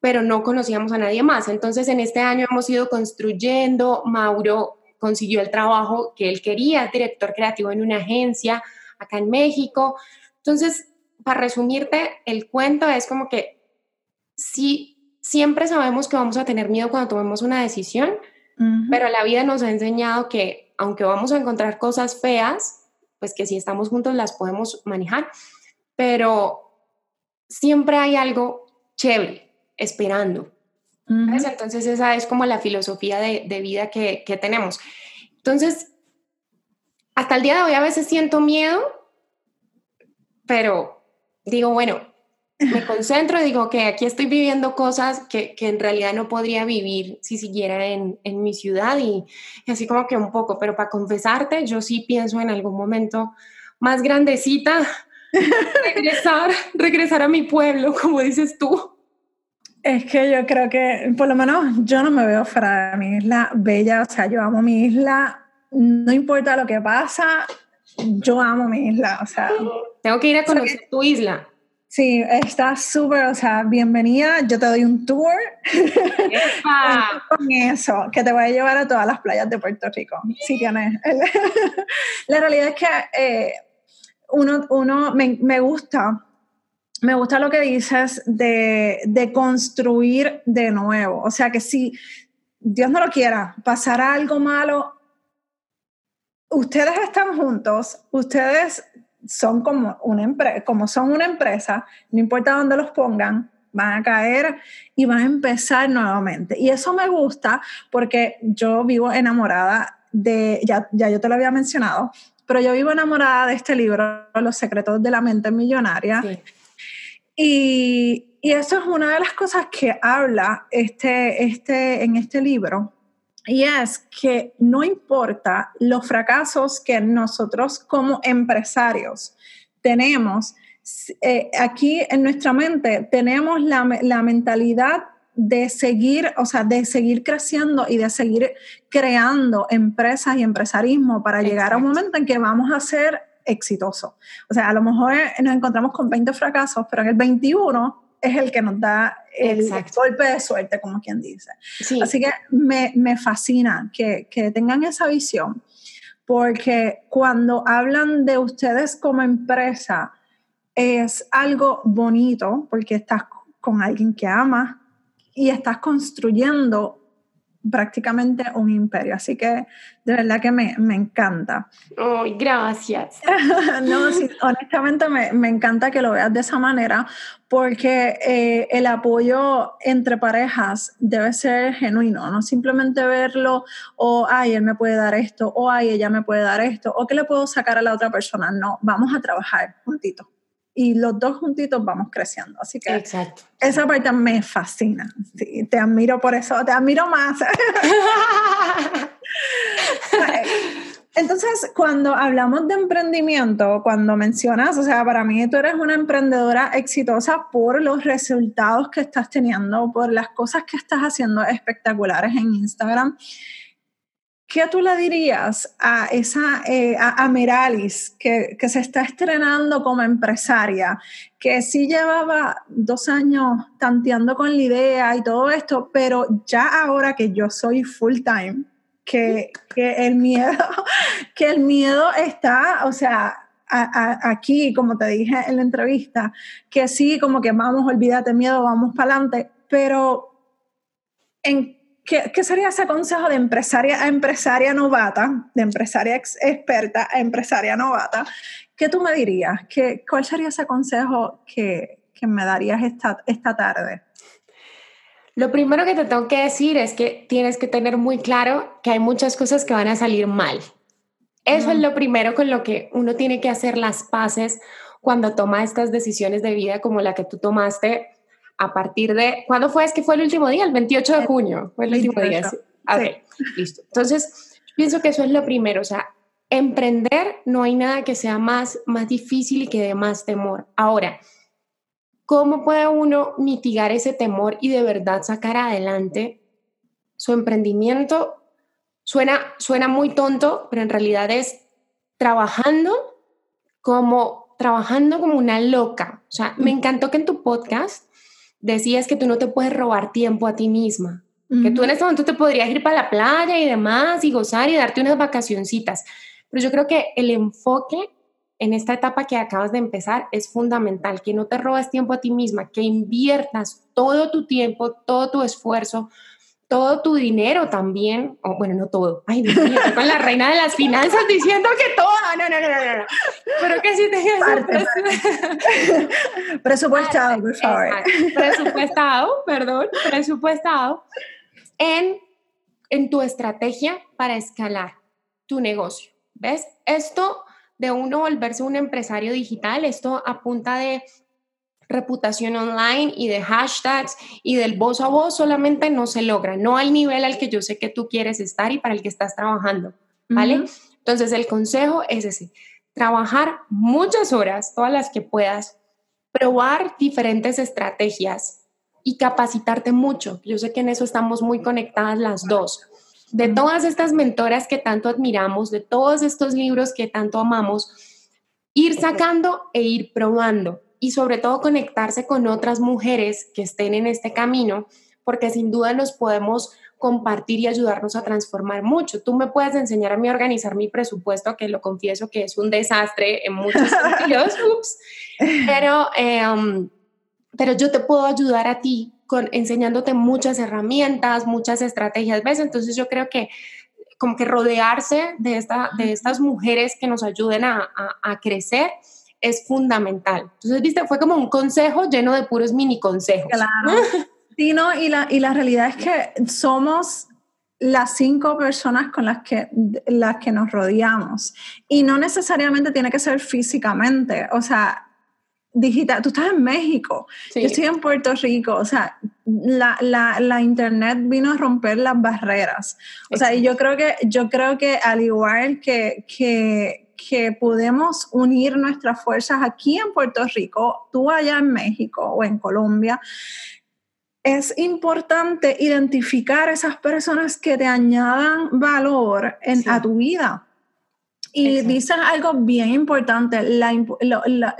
pero no conocíamos a nadie más. Entonces, en este año hemos ido construyendo. Mauro consiguió el trabajo que él quería, director creativo en una agencia acá en México. Entonces, para resumirte, el cuento es como que sí, siempre sabemos que vamos a tener miedo cuando tomemos una decisión, pero la vida nos ha enseñado que aunque vamos a encontrar cosas feas, pues que si estamos juntos las podemos manejar, pero siempre hay algo chévere esperando. Entonces esa es como la filosofía de, vida que, que tenemos. Entonces, hasta el día de hoy a veces siento miedo, pero digo, bueno, me concentro y digo que aquí estoy viviendo cosas que, que, en realidad no podría vivir si siguiera en, en mi ciudad y, así como que un poco, pero para confesarte, yo sí pienso en algún momento más grandecita, regresar, regresar a mi pueblo, como dices tú. Es que yo creo que, por lo menos, yo no me veo fuera de mi isla bella, o sea, yo amo mi isla, no importa lo que pasa, yo amo mi isla, o sea... Tengo que ir a conocer tu isla. Sí, está súper, o sea, bienvenida. Yo te doy un tour con eso, que te voy a llevar a todas las playas de Puerto Rico. Si tienes. La realidad es que eh, uno, uno me, me, gusta, me gusta lo que dices de, de construir de nuevo. O sea, que si Dios no lo quiera, pasará algo malo, ustedes están juntos, ustedes son como, una como son una empresa, no importa dónde los pongan, van a caer y van a empezar nuevamente. Y eso me gusta porque yo vivo enamorada de, ya, ya yo te lo había mencionado, pero yo vivo enamorada de este libro, Los secretos de la mente millonaria. Y, y, eso es una de las cosas que habla este, este, en este libro, y es que no importa los fracasos que nosotros como empresarios tenemos, eh, aquí en nuestra mente tenemos la, la, mentalidad de seguir, o sea, de seguir creciendo y de seguir creando empresas y empresarismo para llegar a un momento en que vamos a ser exitosos. O sea, a lo mejor nos encontramos con 20 fracasos, pero en el 21 es el que nos da el golpe de suerte, como quien dice. Así que me, me fascina que, que, tengan esa visión, porque cuando hablan de ustedes como empresa, es algo bonito, porque estás con alguien que amas y estás construyendo prácticamente un imperio. Así que de verdad que me, me encanta. ¡Ay, gracias! no, sí, honestamente me, me, encanta que lo veas de esa manera porque eh, el apoyo entre parejas debe ser genuino, no simplemente verlo o, ay, él me puede dar esto, o, ay, ella me puede dar esto, o que le puedo sacar a la otra persona. No, vamos a trabajar juntitos y los dos juntitos vamos creciendo. Así que Exacto. esa parte me fascina. Sí, te admiro por eso, te admiro más. Entonces, cuando hablamos de emprendimiento, cuando mencionas, o sea, para mí tú eres una emprendedora exitosa por los resultados que estás teniendo, por las cosas que estás haciendo espectaculares en Instagram. ¿Qué tú le dirías a esa eh, a, Meralis que, que, se está estrenando como empresaria, que sí llevaba dos años tanteando con la idea y todo esto, pero ya ahora que yo soy full time, que, que el miedo, que el miedo está, o sea, aquí, como te dije en la entrevista, que sí, como que vamos, olvídate miedo, vamos para adelante, pero en, ¿qué, ¿qué, sería ese consejo de empresaria a empresaria novata, de empresaria experta a empresaria novata? ¿Qué tú me dirías? ¿Qué, ¿Cuál sería ese consejo que, que me darías esta, esta tarde? Lo primero que te tengo que decir es que tienes que tener muy claro que hay muchas cosas que van a salir mal. Eso es lo primero con lo que uno tiene que hacer las paces cuando toma estas decisiones de vida como la que tú tomaste a partir de, ¿cuándo fue? Es que fue el último día, el 28 de junio, fue el último día. Sí. listo. Entonces, pienso que eso es lo primero, o sea, emprender no hay nada que sea más, más difícil y que dé más temor. Ahora, ¿Cómo puede uno mitigar ese temor y de verdad sacar adelante su emprendimiento? Suena, suena muy tonto, pero en realidad es trabajando como, trabajando como una loca. O sea, me encantó que en tu podcast decías que tú no te puedes robar tiempo a ti misma. Que tú en este momento te podrías ir para la playa y demás y gozar y darte unas vacacioncitas. Pero yo creo que el enfoque en esta etapa que acabas de empezar es fundamental, que no te robes tiempo a ti misma, que inviertas todo tu tiempo, todo tu esfuerzo, todo tu dinero también, o bueno, no todo, ay Dios mío, con la reina de las finanzas diciendo que todo, no, no, no, no, no, pero que sí te presupuestado, por favor. Presupuestado, perdón, presupuestado en, en tu estrategia para escalar tu negocio, ¿ves? Esto de uno volverse un empresario digital. Esto a punta de reputación online y de hashtags y del voz a voz solamente no se logra, no al nivel al que yo sé que tú quieres estar y para el que estás trabajando, ¿vale? Entonces el consejo es ese, trabajar muchas horas, todas las que puedas, probar diferentes estrategias y capacitarte mucho. Yo sé que en eso estamos muy conectadas las dos. De todas estas mentoras que tanto admiramos, de todos estos libros que tanto amamos, ir sacando e ir probando y sobre todo conectarse con otras mujeres que estén en este camino, porque sin duda nos podemos compartir y ayudarnos a transformar mucho. Tú me puedes enseñar a mí a organizar mi presupuesto, que lo confieso que es un desastre en muchos sentidos, pero, em, pero yo te puedo ayudar a ti enseñándote muchas herramientas, muchas estrategias, ¿ves? Entonces yo creo que como que rodearse de, esta, de estas mujeres que nos ayuden a, a, crecer es fundamental. Entonces, viste, fue como un consejo lleno de puros mini consejos. Claro. Sí, no, y la, y la realidad es que somos las cinco personas con las que, las que nos rodeamos. Y no necesariamente tiene que ser físicamente. O sea, digital, tú estás en México, yo estoy en Puerto Rico, o sea, la, la, la, internet vino a romper las barreras. O sea, y yo creo que, yo creo que al igual que, que, que podemos unir nuestras fuerzas aquí en Puerto Rico, tú allá en México o en Colombia, es importante identificar esas personas que te añadan valor en, a tu vida. Y dices algo bien importante, la,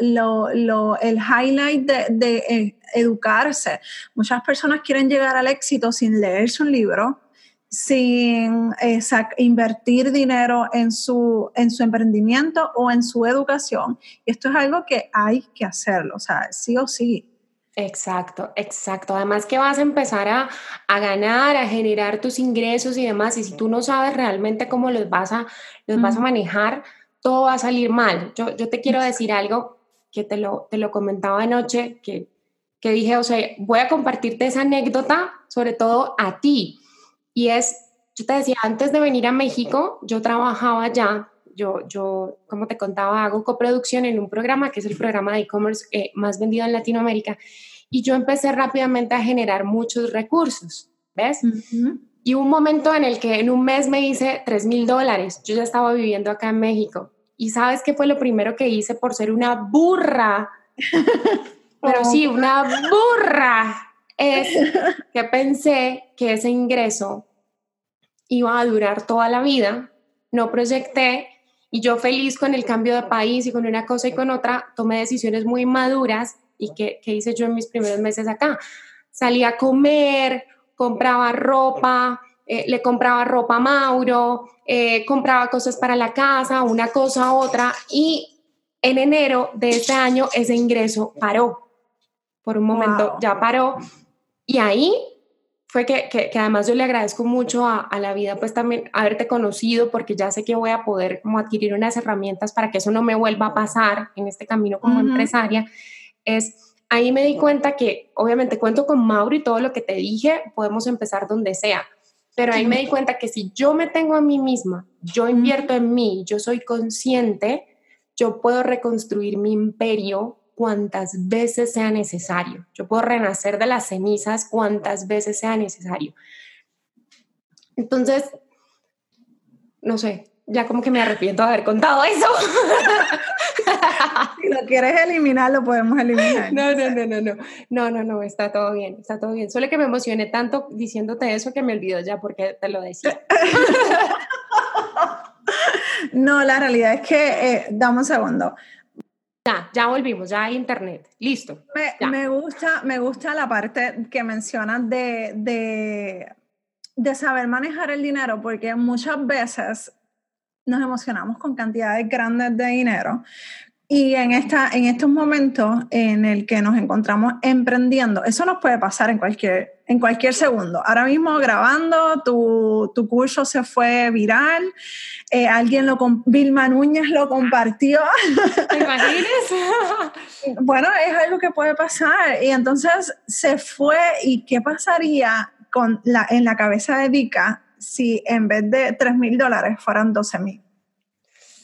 lo, el highlight de, de, eh, educarse. Muchas personas quieren llegar al éxito sin leerse un libro, sin eh, invertir dinero en su, en su emprendimiento o en su educación. Y esto es algo que hay que hacerlo, o sea, sí o sí. Exacto, exacto. Además que vas a empezar a, a, ganar, a generar tus ingresos y demás. Y si tú no sabes realmente cómo los vas a, los vas a manejar, todo va a salir mal. Yo, yo te quiero decir algo que te lo, te lo comentaba anoche, que, que dije, o sea, voy a compartirte esa anécdota, sobre todo a ti. Y es, yo te decía, antes de venir a México, yo trabajaba allá yo, yo, como te contaba, hago coproducción en un programa que es el programa de e-commerce eh, más vendido en Latinoamérica y yo empecé rápidamente a generar muchos recursos, ¿ves? Y Y un momento en el que en un mes me hice 3 mil dólares. Yo ya estaba viviendo acá en México. ¿Y sabes qué fue lo primero que hice por ser una burra? Pero sí, una burra. Es que pensé que ese ingreso iba a durar toda la vida. No proyecté y yo feliz con el cambio de país y con una cosa y con otra, tomé decisiones muy maduras y que, hice yo en mis primeros meses acá. Salí a comer, compraba ropa, eh, le compraba ropa a Mauro, eh, compraba cosas para la casa, una cosa, otra, y en enero de este año ese ingreso paró. Por un momento ya paró. Y ahí fue que, que, además yo le agradezco mucho a, a, la vida, pues también haberte conocido, porque ya sé que voy a poder como adquirir unas herramientas para que eso no me vuelva a pasar en este camino como empresaria. Es ahí me di cuenta que obviamente cuento con Mauro y todo lo que te dije, podemos empezar donde sea. Pero ahí me di cuenta que si yo me tengo a mí misma, yo invierto en mí, yo soy consciente, yo puedo reconstruir mi imperio cuantas veces sea necesario. Yo puedo renacer de las cenizas cuantas veces sea necesario. Entonces, no sé, ya como que me arrepiento de haber contado eso. si lo quieres eliminar, lo podemos eliminar. No, no, no, no, no. No, no, no, está todo bien, está todo bien. Solo que me emocioné tanto diciéndote eso que me olvidó ya porque te lo decía. no, la realidad es que, eh, dame un segundo. Ya, ya volvimos, ya hay internet, listo. Me, gusta, me gusta la parte que mencionas de, de, de saber manejar el dinero, porque muchas veces nos emocionamos con cantidades grandes de dinero. Y en, esta, en estos momentos en el que nos encontramos emprendiendo, eso nos puede pasar en cualquier, en cualquier segundo. Ahora mismo grabando, tu, tu curso se fue viral, eh, alguien lo, Vilma Núñez lo compartió. ¿Te imaginas? bueno, es algo que puede pasar. Y entonces se fue y ¿qué pasaría con la, en la cabeza de Dika si en vez de 3 mil dólares fueran 12 mil,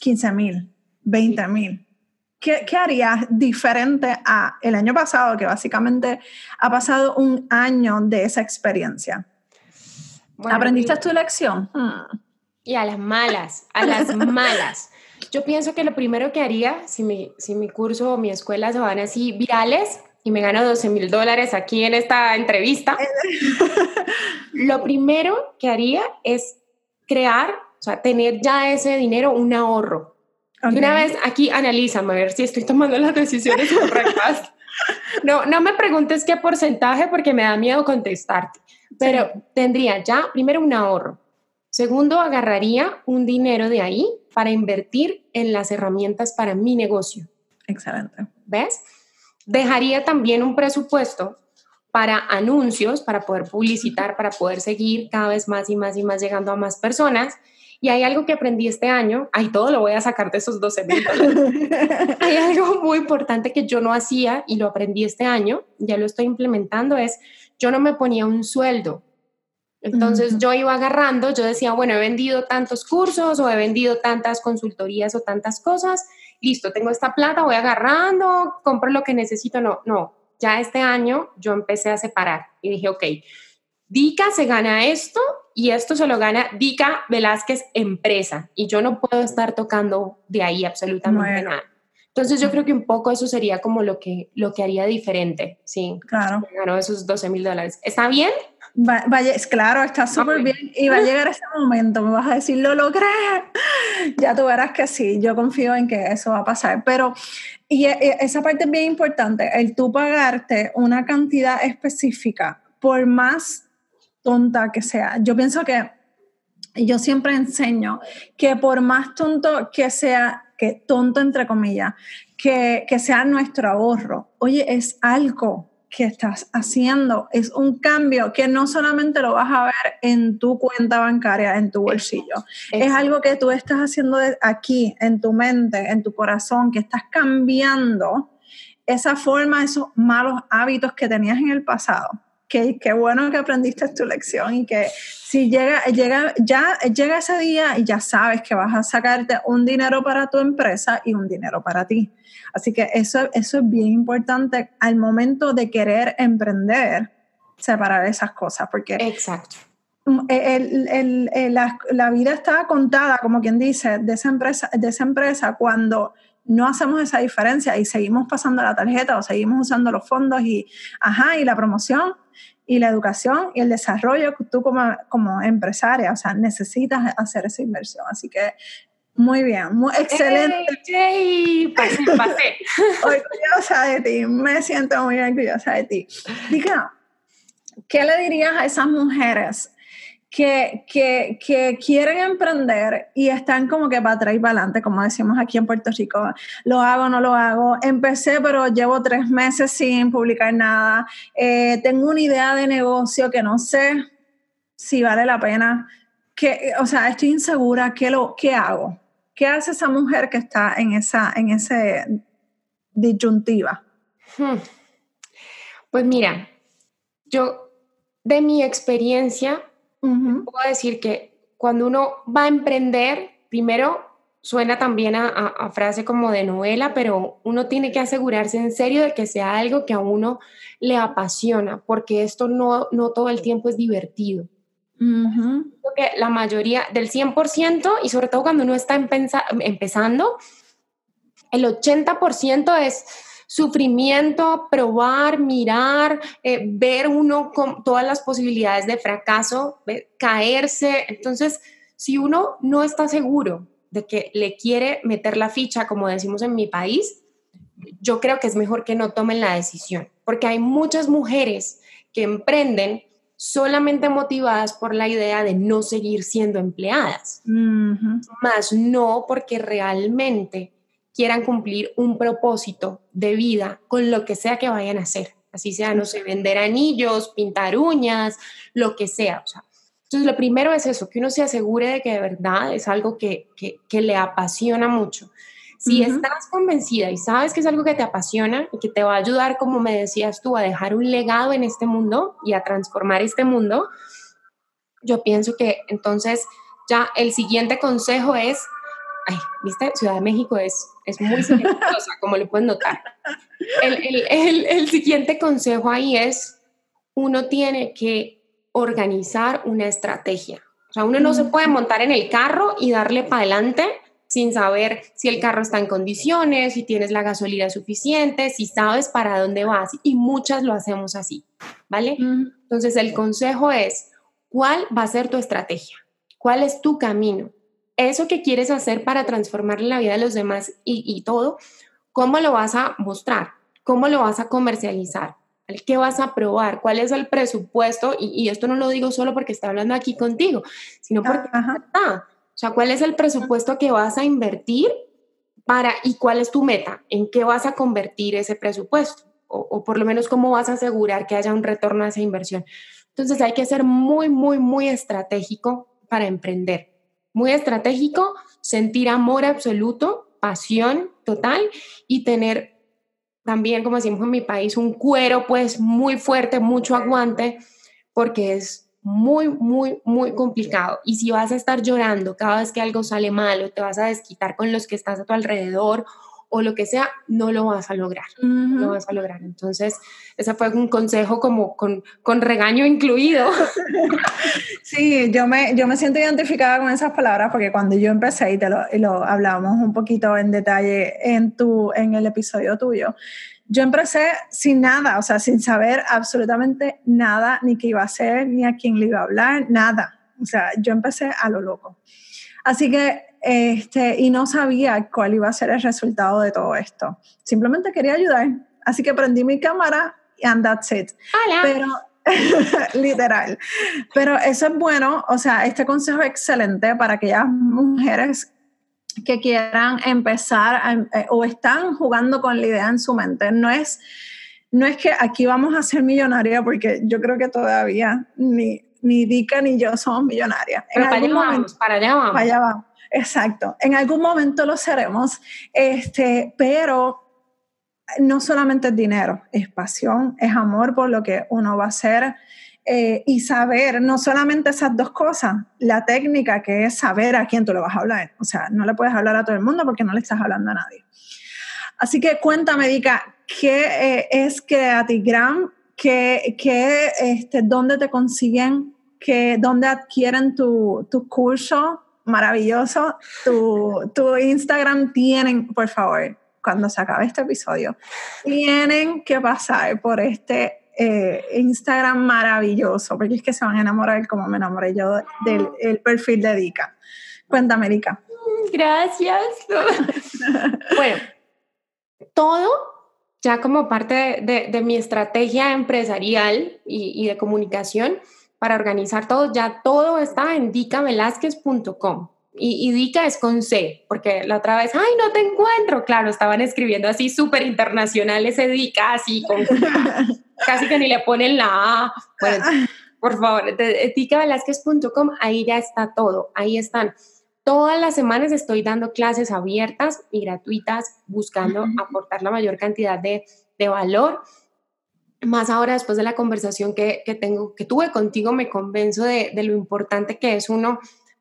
15 mil, 20 mil? ¿Qué, ¿Qué, harías diferente a el año pasado, que básicamente ha pasado un año de esa experiencia? ¿Aprendiste tu lección? Y a las malas, a las malas. Yo pienso que lo primero que haría, si mi, si mi curso o mi escuela se van así virales, y me gano 12 mil dólares aquí en esta entrevista, lo primero que haría es crear, o sea, tener ya ese dinero, un ahorro. Una vez aquí analízame a ver si estoy tomando las decisiones correctas. No, no me preguntes qué porcentaje porque me da miedo contestarte, pero tendría ya primero un ahorro. Segundo, agarraría un dinero de ahí para invertir en las herramientas para mi negocio. Excelente. ¿Ves? Dejaría también un presupuesto para anuncios, para poder publicitar, para poder seguir cada vez más y más y más llegando a más personas. Y hay algo que aprendí este año, ahí todo lo voy a sacar de esos 12 mil hay algo muy importante que yo no hacía y lo aprendí este año, ya lo estoy implementando, es yo no me ponía un sueldo. Entonces yo iba agarrando, yo decía, bueno, he vendido tantos cursos o he vendido tantas consultorías o tantas cosas listo, tengo esta plata, voy agarrando, compro lo que necesito. No, no, ya este año yo empecé a separar y dije, ok, Dica se gana esto y esto se lo gana Dica Velázquez empresa y yo no puedo estar tocando de ahí absolutamente nada. Entonces yo creo que un poco eso sería como lo que, lo que haría diferente, sí. Claro. Ganó esos 12 mil dólares. ¿Está bien? vaya, claro, está súper bien y va a llegar ese momento, me vas a decir, lo logré. Ya tú verás que sí, yo confío en que eso va a pasar. Pero, y e, e, esa parte es bien importante, el tú pagarte una cantidad específica, por más tonta que sea. Yo pienso que, yo siempre enseño que por más tonto que sea, que tonto entre comillas, que, que sea nuestro ahorro, oye, es algo que estás haciendo. Es un cambio que no solamente lo vas a ver en tu cuenta bancaria, en tu bolsillo. Es algo que tú estás haciendo aquí, en tu mente, en tu corazón, que estás cambiando esa forma, esos malos hábitos que tenías en el pasado. Qué, qué bueno que aprendiste tu lección y que si llega, llega, ya llega ese día y ya sabes que vas a sacarte un dinero para tu empresa y un dinero para ti. Así que eso, eso es bien importante al momento de querer emprender, separar esas cosas, porque Exacto. mm, la, vida está contada, como quien dice, de esa empresa, de esa empresa cuando no hacemos esa diferencia y seguimos pasando la tarjeta o seguimos usando los fondos y, ajá, y la promoción y la educación y el desarrollo, tú como, como empresaria, o sea, necesitas hacer esa inversión. Así que muy bien, muy excelente. Pasé, pasé. orgullosa de ti, me siento muy orgullosa de ti. Diga, ¿qué le dirías a esas mujeres que, que, que, quieren emprender y están como que para atrás y para adelante, como decimos aquí en Puerto Rico, lo hago, no lo hago, empecé pero llevo tres meses sin publicar nada, eh, tengo una idea de negocio que no sé si vale la pena, que, o sea, estoy insegura, ¿qué, lo, qué hago? ¿Qué hace esa mujer que está en esa en ese disyuntiva? Hmm. Pues mira, yo de mi experiencia puedo decir que cuando uno va a emprender, primero suena también a, frase como de novela, pero uno tiene que asegurarse en serio de que sea algo que a uno le apasiona, porque esto no, no todo el tiempo es divertido. Porque la mayoría del 100% y sobre todo cuando uno está empezando, el 80% es sufrimiento, probar, mirar, eh, ver uno con todas las posibilidades de fracaso, caerse. Entonces, si uno no está seguro de que le quiere meter la ficha, como decimos en mi país, yo creo que es mejor que no tomen la decisión, porque hay muchas mujeres que emprenden solamente motivadas por la idea de no seguir siendo empleadas, más no porque realmente quieran cumplir un propósito de vida con lo que sea que vayan a hacer. Así sea, no sé, vender anillos, pintar uñas, lo que sea. entonces, lo primero es eso, que uno se asegure de que de verdad es algo que, le apasiona mucho. Si estás convencida y sabes que es algo que te apasiona y que te va a ayudar, como me decías tú, a dejar un legado en este mundo y a transformar este mundo, yo pienso que entonces ya el siguiente consejo es ay, viste, Ciudad de México es, es muy silenciosa, como lo pueden notar. El, el, el, siguiente consejo ahí es, uno tiene que organizar una estrategia. O sea, uno no se puede montar en el carro y darle para adelante sin saber si el carro está en condiciones, si tienes la gasolina suficiente, si sabes para dónde vas. Y muchas lo hacemos así, ¿vale? Entonces, el consejo es, ¿cuál va a ser tu estrategia? ¿Cuál es tu camino? Eso que quieres hacer para transformar la vida de los demás y, todo, ¿cómo lo vas a mostrar? ¿Cómo lo vas a comercializar? ¿Qué vas a probar? ¿Cuál es el presupuesto? Y, esto no lo digo solo porque está hablando aquí contigo, sino porque o sea, ¿cuál es el presupuesto que vas a invertir para y cuál es tu meta? ¿En qué vas a convertir ese presupuesto? O, o, por lo menos cómo vas a asegurar que haya un retorno a esa inversión. Entonces hay que ser muy, muy, muy estratégico para emprender muy estratégico, sentir amor absoluto, pasión total y tener también, como decimos en mi país, un cuero pues muy fuerte, mucho aguante, porque es muy, muy, muy complicado. Y si vas a estar llorando cada vez que algo sale mal o te vas a desquitar con los que estás a tu alrededor o lo que sea, no lo vas a lograr. No lo vas a lograr. Entonces, ese fue un consejo como con, con regaño incluido. sí, yo me, yo me siento identificada con esas palabras porque cuando yo empecé y te lo, y lo hablábamos un poquito en detalle en, tu, en el episodio tuyo, yo empecé sin nada, o sea, sin saber absolutamente nada, ni qué iba a hacer, ni a quién le iba a hablar, nada. O sea, yo empecé a lo loco. Así que este, y no sabía cuál iba a ser el resultado de todo esto. Simplemente quería ayudar, así que prendí mi cámara and that's it. Pero, literal. Pero eso es bueno, o sea, este consejo es excelente para aquellas mujeres que quieran empezar eh, o están jugando con la idea en su mente. No es, no es que aquí vamos a ser millonarias, porque yo creo que todavía ni, ni Dika ni yo somos millonarias. para allá vamos, para allá vamos. Para allá vamos. Exacto, en algún momento lo seremos, este, pero no solamente es dinero, es pasión, es amor por lo que uno va a hacer eh, y saber no solamente esas dos cosas, la técnica que es saber a quién tú le vas a hablar, o sea, no le puedes hablar a todo el mundo porque no le estás hablando a nadie. Así que cuéntame, Dica, ¿qué eh, es Creatigram? ¿Qué, qué, este, ¿Dónde te consiguen que dónde adquieren tu, tu curso maravilloso, tu, tu Instagram, tienen, por favor, cuando se acabe este episodio, tienen que pasar por este eh, Instagram maravilloso, porque es que se van a enamorar como me enamoré yo del perfil de Dika. Cuéntame, Dika. Gracias. bueno, todo ya como parte de, mi estrategia empresarial y, de comunicación para organizar todo, ya todo está en dicavelázquez.com. Y, y, Dica es con C, porque la otra vez, ay, no te encuentro. Claro, estaban escribiendo así súper internacional ese Dica, así con casi que ni le ponen la A. por favor, dicavelázquez.com, ahí ya está todo, ahí están Todas las semanas estoy dando clases abiertas y gratuitas, buscando aportar la mayor cantidad de, valor. Más ahora, después de la conversación que, tengo, que tuve contigo, me convenzo de, de lo importante que es uno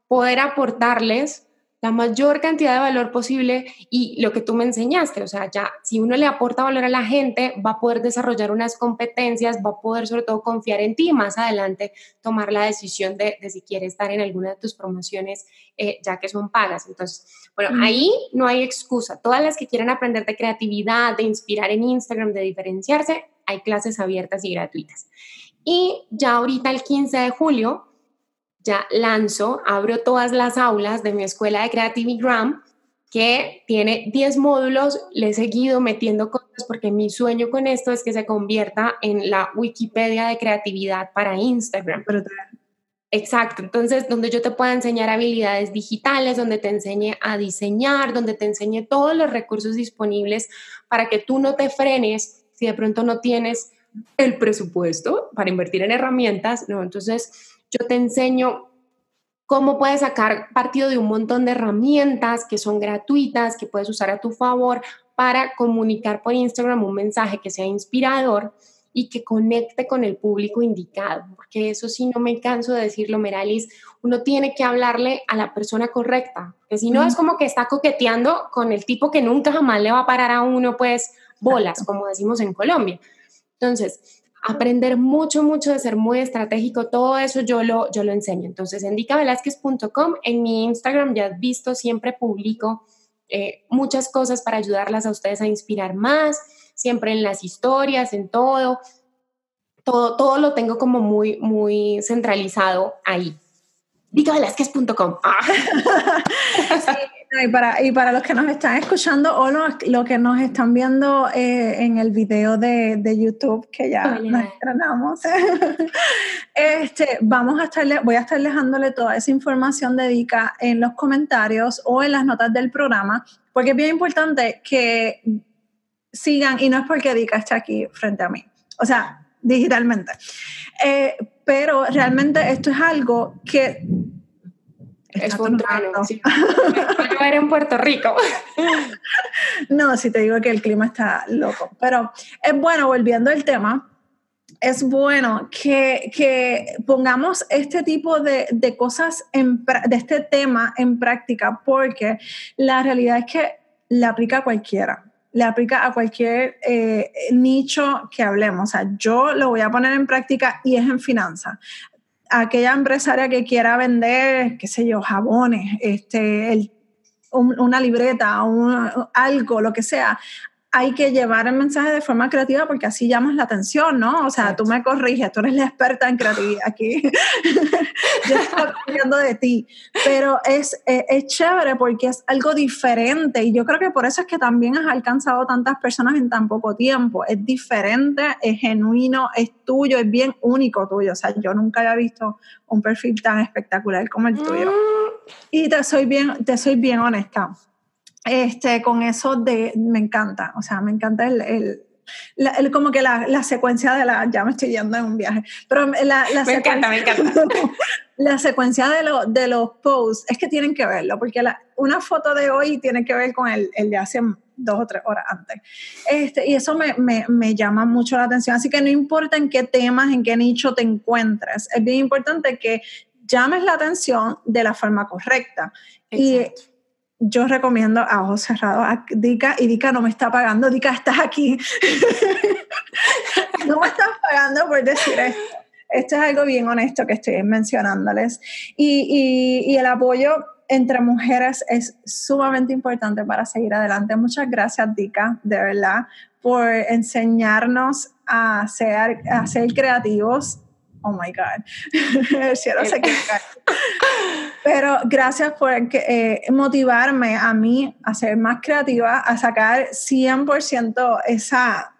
poder aportarles la mayor cantidad de valor posible y lo que tú me enseñaste, o sea, ya si uno le aporta valor a la gente, va a poder desarrollar unas competencias, va a poder sobre todo confiar en ti y más adelante tomar la decisión de, si quiere estar en alguna de tus promociones, eh, ya que son pagas. Entonces, bueno, ahí no hay excusa. Todas las que quieran aprender de creatividad, de inspirar en Instagram, de diferenciarse, hay clases abiertas y gratuitas. Y ya ahorita el 15 de julio ya lanzo, abro todas las aulas de mi escuela de Creativigram, que tiene 10 módulos, le he seguido metiendo cosas porque mi sueño con esto es que se convierta en la Wikipedia de creatividad para Instagram. Exacto, entonces donde yo te pueda enseñar habilidades digitales, donde te enseñe a diseñar, donde te enseñe todos los recursos disponibles para que tú no te frenes si de pronto no tienes el presupuesto para invertir en herramientas, ¿no? Entonces yo te enseño cómo puedes sacar partido de un montón de herramientas que son gratuitas, que puedes usar a tu favor para comunicar por Instagram un mensaje que sea inspirador y que conecte con el público indicado, porque eso sí no me canso de decirlo, Meralis, uno tiene que hablarle a la persona correcta, que si no es como que está coqueteando con el tipo que nunca jamás le va a parar a uno, pues bolas, como decimos en Colombia. Entonces, aprender mucho, mucho de ser muy estratégico, todo eso yo lo, yo lo enseño. Entonces, en dicavelázquez.com, en mi Instagram ya has visto, siempre publico eh, muchas cosas para ayudarlas a ustedes a inspirar más, siempre en las historias, en todo. Todo, todo lo tengo como muy, muy centralizado ahí. Dicavelázquez.com. Ah. Y para, y para los que nos están escuchando o los, que nos están viendo eh, en el video de, de, YouTube, que ya nos estrenamos, este, vamos a estarle, voy a estar dejándole toda esa información de Dica en los comentarios o en las notas del programa, porque es bien importante que sigan, y no es porque Dica esté aquí frente a mí, o sea, digitalmente, eh, pero realmente esto es algo que espontáneo. Sí. Yo era en Puerto Rico. No, si te digo que el clima está loco. Pero es bueno, volviendo al tema, es bueno que, que pongamos este tipo de, de cosas, en, de este tema en práctica, porque la realidad es que le aplica a cualquiera le aplica a cualquier eh, nicho que hablemos. O sea, yo lo voy a poner en práctica y es en finanzas aquella empresaria que quiera vender, qué sé yo, jabones, este, una libreta, algo, lo que sea, hay que llevar el mensaje de forma creativa porque así llamas la atención, ¿no? O sea, tú me corriges, tú eres la experta en creatividad aquí. Yo estoy hablando de ti. Pero es, es, chévere porque es algo diferente y yo creo que por eso es que también has alcanzado tantas personas en tan poco tiempo. Es diferente, es genuino, es tuyo, es bien único tuyo. O sea, yo nunca había visto un perfil tan espectacular como el tuyo. Mm. Y te soy bien, te soy bien honesta este, con eso de, me encanta, o sea, me encanta el, el, como que la, la, secuencia de la, ya me estoy yendo en un viaje, pero la, la me encanta, me encanta. la secuencia de, lo, de los posts es que tienen que verlo, porque la, una foto de hoy tiene que ver con el, el de hace dos o tres horas antes. Este, y eso me, me, me, llama mucho la atención. Así que no importa en qué temas, en qué nicho te encuentres, es bien importante que llames la atención de la forma correcta. Exacto. Y yo recomiendo a ojos cerrados a Dika y Dika no me está pagando, Dika estás aquí. no me estás pagando por decir esto. Esto es algo bien honesto que estoy mencionándoles. Y, y, y el apoyo entre mujeres es sumamente importante para seguir adelante. Muchas gracias, Dika, de verdad, por enseñarnos a ser, a ser creativos. Oh my God, el cielo se Pero gracias por eh, motivarme a mí a ser más creativa, a sacar 100% esa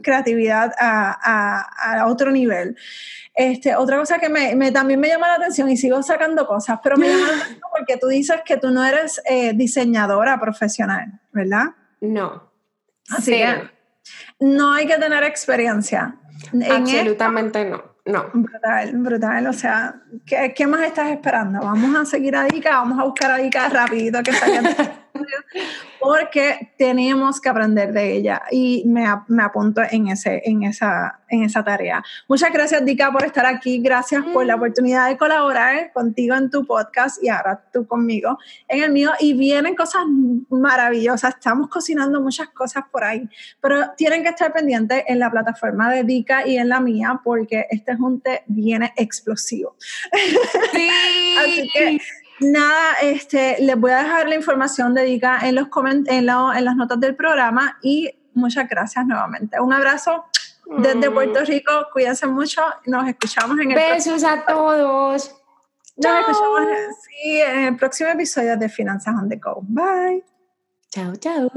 creatividad a, a otro nivel. Este, otra cosa que me, también me llama la atención y sigo sacando cosas, pero me llama la atención porque tú dices que tú no eres eh, diseñadora profesional, ¿verdad? No. Así que no hay que tener experiencia. Absolutamente no. No. Brutal, brutal. O sea, ¿qué, ¿qué, más estás esperando? Vamos a seguir a Dika, vamos a buscar a Dika rapidito que salga porque tenemos que aprender de ella y me, me, apunto en, ese, en, esa, en esa tarea. Muchas gracias, Dika, por estar aquí. Gracias por la mm. oportunidad de colaborar contigo en tu podcast y ahora tú conmigo en el mío. Y vienen cosas maravillosas. Estamos cocinando muchas cosas por ahí, pero tienen que estar pendientes en la plataforma de Dika y en la mía porque este junte viene explosivo. Sí. Así que Nada, este, les voy a dejar la información dedicada en, los en, en las notas del programa y muchas gracias nuevamente. Un abrazo desde Puerto mm. Rico, cuídense mucho, nos escuchamos en el Besos a todos. Nos escuchamos en el próximo episodio de Finanzas on the Go. Bye. Chao, chao.